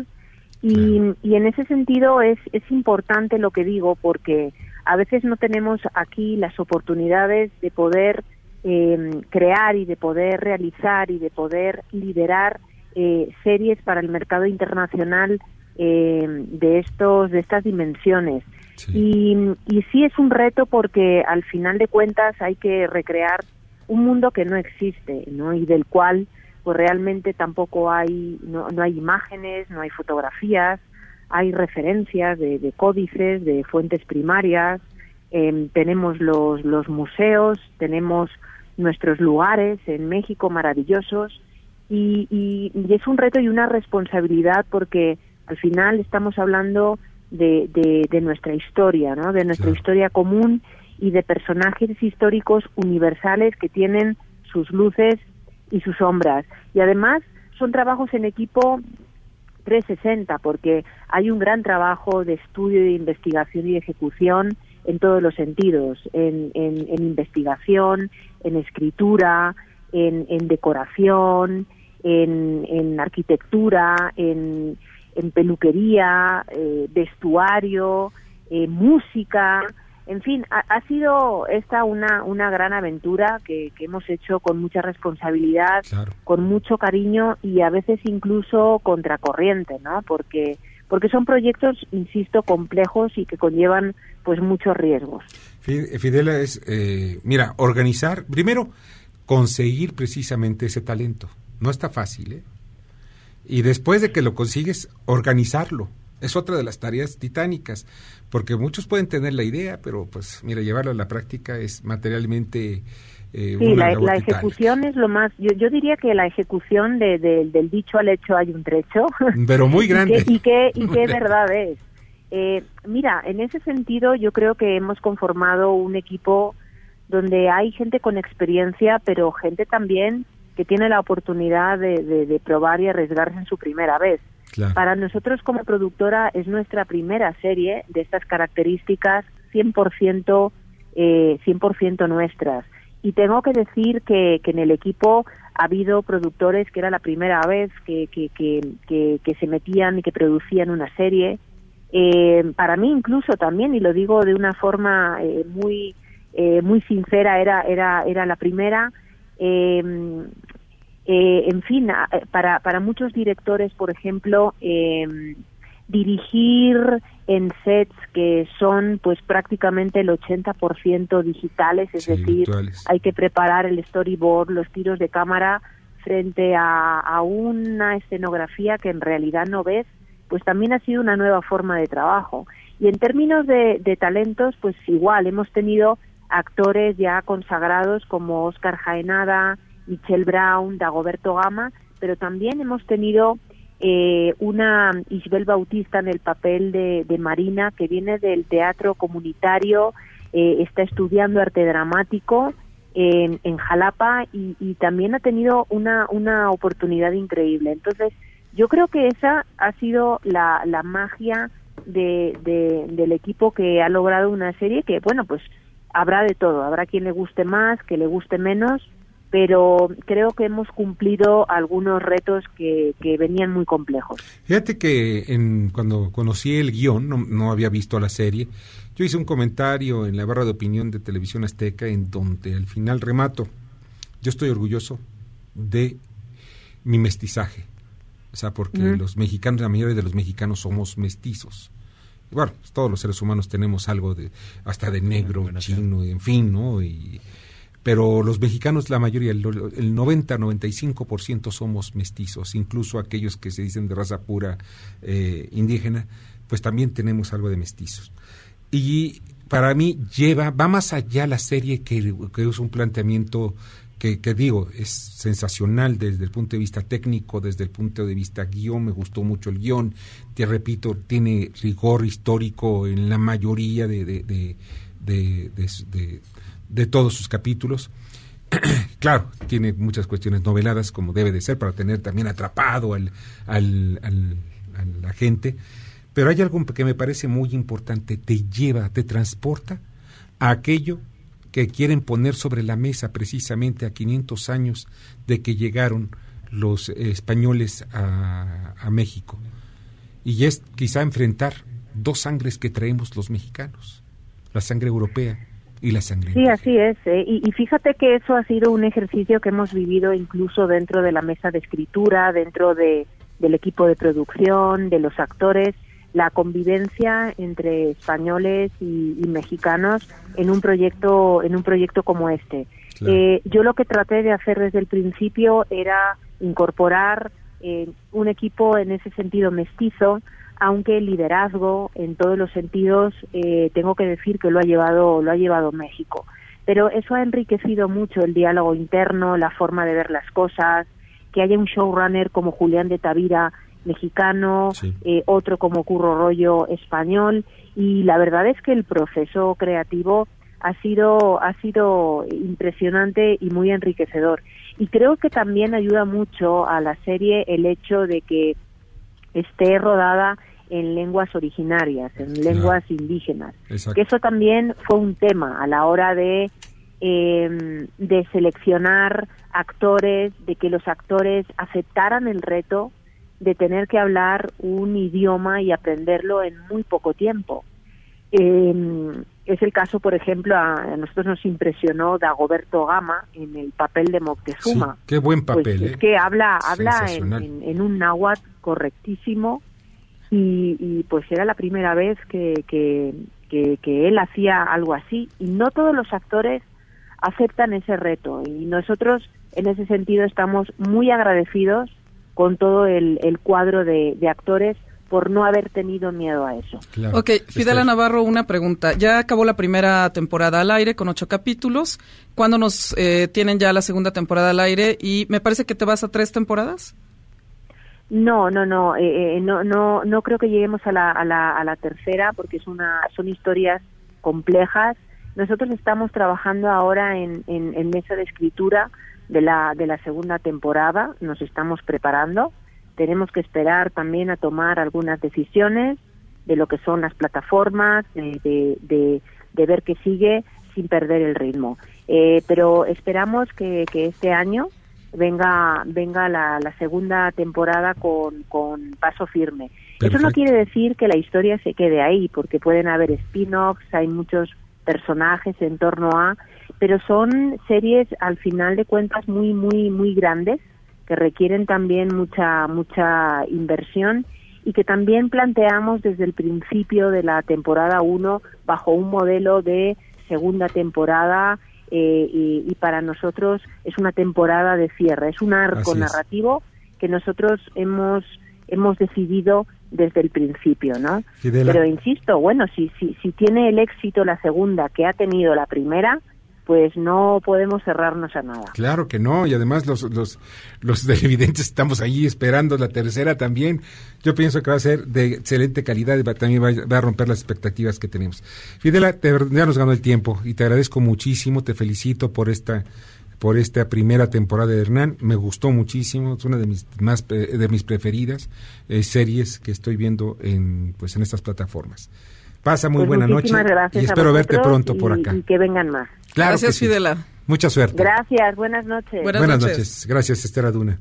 y, y en ese sentido es, es importante lo que digo porque a veces no tenemos aquí las oportunidades de poder eh, crear y de poder realizar y de poder liderar eh, series para el mercado internacional eh, de estos de estas dimensiones. Y, y sí es un reto porque al final de cuentas hay que recrear un mundo que no existe no y del cual pues realmente tampoco hay no, no hay imágenes no hay fotografías hay referencias de, de códices de fuentes primarias eh, tenemos los los museos tenemos nuestros lugares en México maravillosos y, y, es un reto y una responsabilidad porque al final estamos hablando de, de, nuestra historia, ¿no? de nuestra historia común y de personajes históricos universales que tienen sus luces y sus sombras. Y además son trabajos en equipo 360 porque hay un gran trabajo de estudio, de investigación y de ejecución en todos los sentidos, en, en, investigación, en escritura, en, decoración, en, arquitectura, en, en peluquería, eh, vestuario, eh, música, en fin, ha, sido esta una, una gran aventura que, que hemos hecho con mucha responsabilidad, con mucho cariño y a veces incluso contracorriente, ¿no? Porque porque son proyectos, insisto, complejos y que conllevan pues muchos riesgos. Fidela es, eh, mira, organizar, primero, conseguir precisamente ese talento. No está fácil, ¿eh? Y después de que lo consigues, organizarlo. Es otra de las tareas titánicas, porque muchos pueden tener la idea, pero pues mira, llevarlo a la práctica es materialmente eh, sí, la, ejecución es lo más, yo, yo diría que la ejecución de, del dicho al hecho hay un trecho. Pero muy grande. y qué, y qué, verdad es. Eh, mira, en ese sentido yo creo que hemos conformado un equipo donde hay gente con experiencia, pero gente también que tiene la oportunidad de, probar y arriesgarse en su primera vez. Para nosotros como productora es nuestra primera serie de estas características 100%, eh, 100 nuestras. Y tengo que decir que, que en el equipo ha habido productores que era la primera vez que, que, que, se metían y que producían una serie. Eh, para mí incluso también, y lo digo de una forma eh, muy, eh, muy sincera, era, era, era la primera. Eh, en fin, para, para muchos directores, por ejemplo, dirigir en sets que son pues prácticamente el 80% digitales, es decir, hay que preparar el storyboard, los tiros de cámara frente a, a, una escenografía que en realidad no ves, pues también ha sido una nueva forma de trabajo. Y en términos de, de talentos, pues igual, hemos tenido actores ya consagrados como Oscar Jaenada, Michelle Brown, Dagoberto Gama, pero también hemos tenido eh, una Isabel Bautista en el papel de, Marina, que viene del teatro comunitario, eh, está estudiando arte dramático en, en Jalapa y, también ha tenido una, una oportunidad increíble. Entonces, yo creo que esa ha sido la, la magia de, del equipo que ha logrado una serie que, bueno, pues habrá de todo, habrá quien le guste más, que le guste menos, pero creo que hemos cumplido algunos retos que, venían muy complejos. Fíjate que en, cuando conocí el guion, no, había visto la serie, yo hice un comentario en la barra de opinión de Televisión Azteca en donde al final remato, yo estoy orgulloso de mi mestizaje, o sea, porque los mexicanos, la mayoría de los mexicanos somos mestizos. Bueno, todos los seres humanos tenemos algo de, hasta de negro, chino, en fin, ¿no? Y, pero los mexicanos, la mayoría, el, 90-95% somos mestizos, incluso aquellos que se dicen de raza pura eh, indígena, pues también tenemos algo de mestizos. Y para mí lleva, va más allá la serie que, que es un planteamiento que, que, digo, es sensacional desde el punto de vista técnico, desde el punto de vista guion, me gustó mucho el guion, te repito, tiene rigor histórico en la mayoría de, de, de todos sus capítulos. claro, tiene muchas cuestiones noveladas, como debe de ser, para tener también atrapado al, al, a la gente. Pero hay algo que me parece muy importante, te lleva, te transporta a aquello que quieren poner sobre la mesa precisamente a 500 años de que llegaron los españoles a, a México. Y es quizá enfrentar dos sangres que traemos los mexicanos, la sangre europea y la sangre. Sí, así es. ¿eh? Y, y, fíjate que eso ha sido un ejercicio que hemos vivido incluso dentro de la mesa de escritura, dentro de, del equipo de producción, de los actores la convivencia entre españoles y, mexicanos en un proyecto en un proyecto como este. Eh, yo lo que traté de hacer desde el principio era incorporar eh, un equipo en ese sentido mestizo, aunque el liderazgo en todos los sentidos eh, tengo que decir que lo ha llevado lo ha llevado México. Pero eso ha enriquecido mucho el diálogo interno, la forma de ver las cosas, que haya un showrunner como Julián de Tavira mexicano, eh, otro como Curro Rollo español. Y la verdad es que el proceso creativo ha sido ha sido impresionante y muy enriquecedor. Y creo que también ayuda mucho a la serie el hecho de que esté rodada en lenguas originarias, en lenguas indígenas, que eso también fue un tema a la hora de em, de seleccionar actores, de que los actores aceptaran el reto de tener que hablar un idioma y aprenderlo en muy poco tiempo. Eh, es el caso, por ejemplo, a, nosotros nos impresionó Dagoberto Gama en el papel de Moctezuma. qué buen pues papel. es ¿eh? que habla, habla en, un náhuatl correctísimo y, y, pues era la primera vez que, que, que, que él hacía algo así y no todos los actores aceptan ese reto y nosotros en ese sentido estamos muy agradecidos con todo el, cuadro de, actores por no haber tenido miedo a eso. Ok, Fidela Navarro, una pregunta. Ya acabó la primera temporada al aire con ocho capítulos. ¿Cuándo nos eh, tienen ya la segunda temporada al aire? Y me parece que te vas a tres temporadas. No, no, no, eh, eh, no, no, no creo que lleguemos a la, a la, a la tercera porque es una, son historias complejas. Nosotros estamos trabajando ahora en, en, mesa de escritura de la, de la segunda temporada, nos estamos preparando, tenemos que esperar también a tomar algunas decisiones de lo que son las plataformas, de, de, de, ver qué sigue sin perder el ritmo. Eh, pero esperamos que, que este año venga venga la, la segunda temporada con, con paso firme. Eso no quiere decir que la historia se quede ahí, porque pueden haber spin-offs, hay muchos personajes en torno a, pero son series al final de cuentas muy muy muy grandes que requieren también mucha mucha inversión y que también planteamos desde el principio de la temporada 1 bajo un modelo de segunda temporada eh, y, para nosotros es una temporada de cierre, es un arco narrativo que nosotros hemos hemos decidido desde el principio, ¿no? Pero insisto, bueno, si, si, si tiene el éxito la segunda que ha tenido la primera, pues no podemos cerrarnos a nada. Claro que no, y además los, los, los televidentes estamos ahí esperando la tercera también. Yo pienso que va a ser de excelente calidad y también va, a romper las expectativas que tenemos. Fidela, ya nos ganó el tiempo y te agradezco muchísimo, te felicito por esta por esta primera temporada de Hernán. Me gustó muchísimo, es una de mis más eh, de mis preferidas eh, series que estoy viendo en pues en estas plataformas. Pasa muy pues buena noche y espero verte pronto por acá. Y que vengan más. Gracias, Fidela. Mucha suerte. Gracias, buenas noches. Buenas, noches. Gracias, Esther Aduna.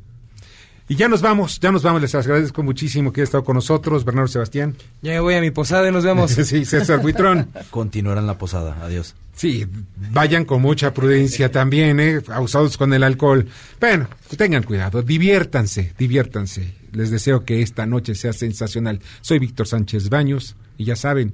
Y ya nos vamos, ya nos vamos, les agradezco muchísimo que haya estado con nosotros, Bernardo Sebastián. Ya me voy a mi posada y nos vemos. sí, César Buitrón. Continuarán la posada, adiós. Sí, vayan con mucha prudencia también, ¿eh? Abusados con el alcohol. Bueno, tengan cuidado, diviértanse, diviértanse. Les deseo que esta noche sea sensacional. Soy Víctor Sánchez Baños y ya saben,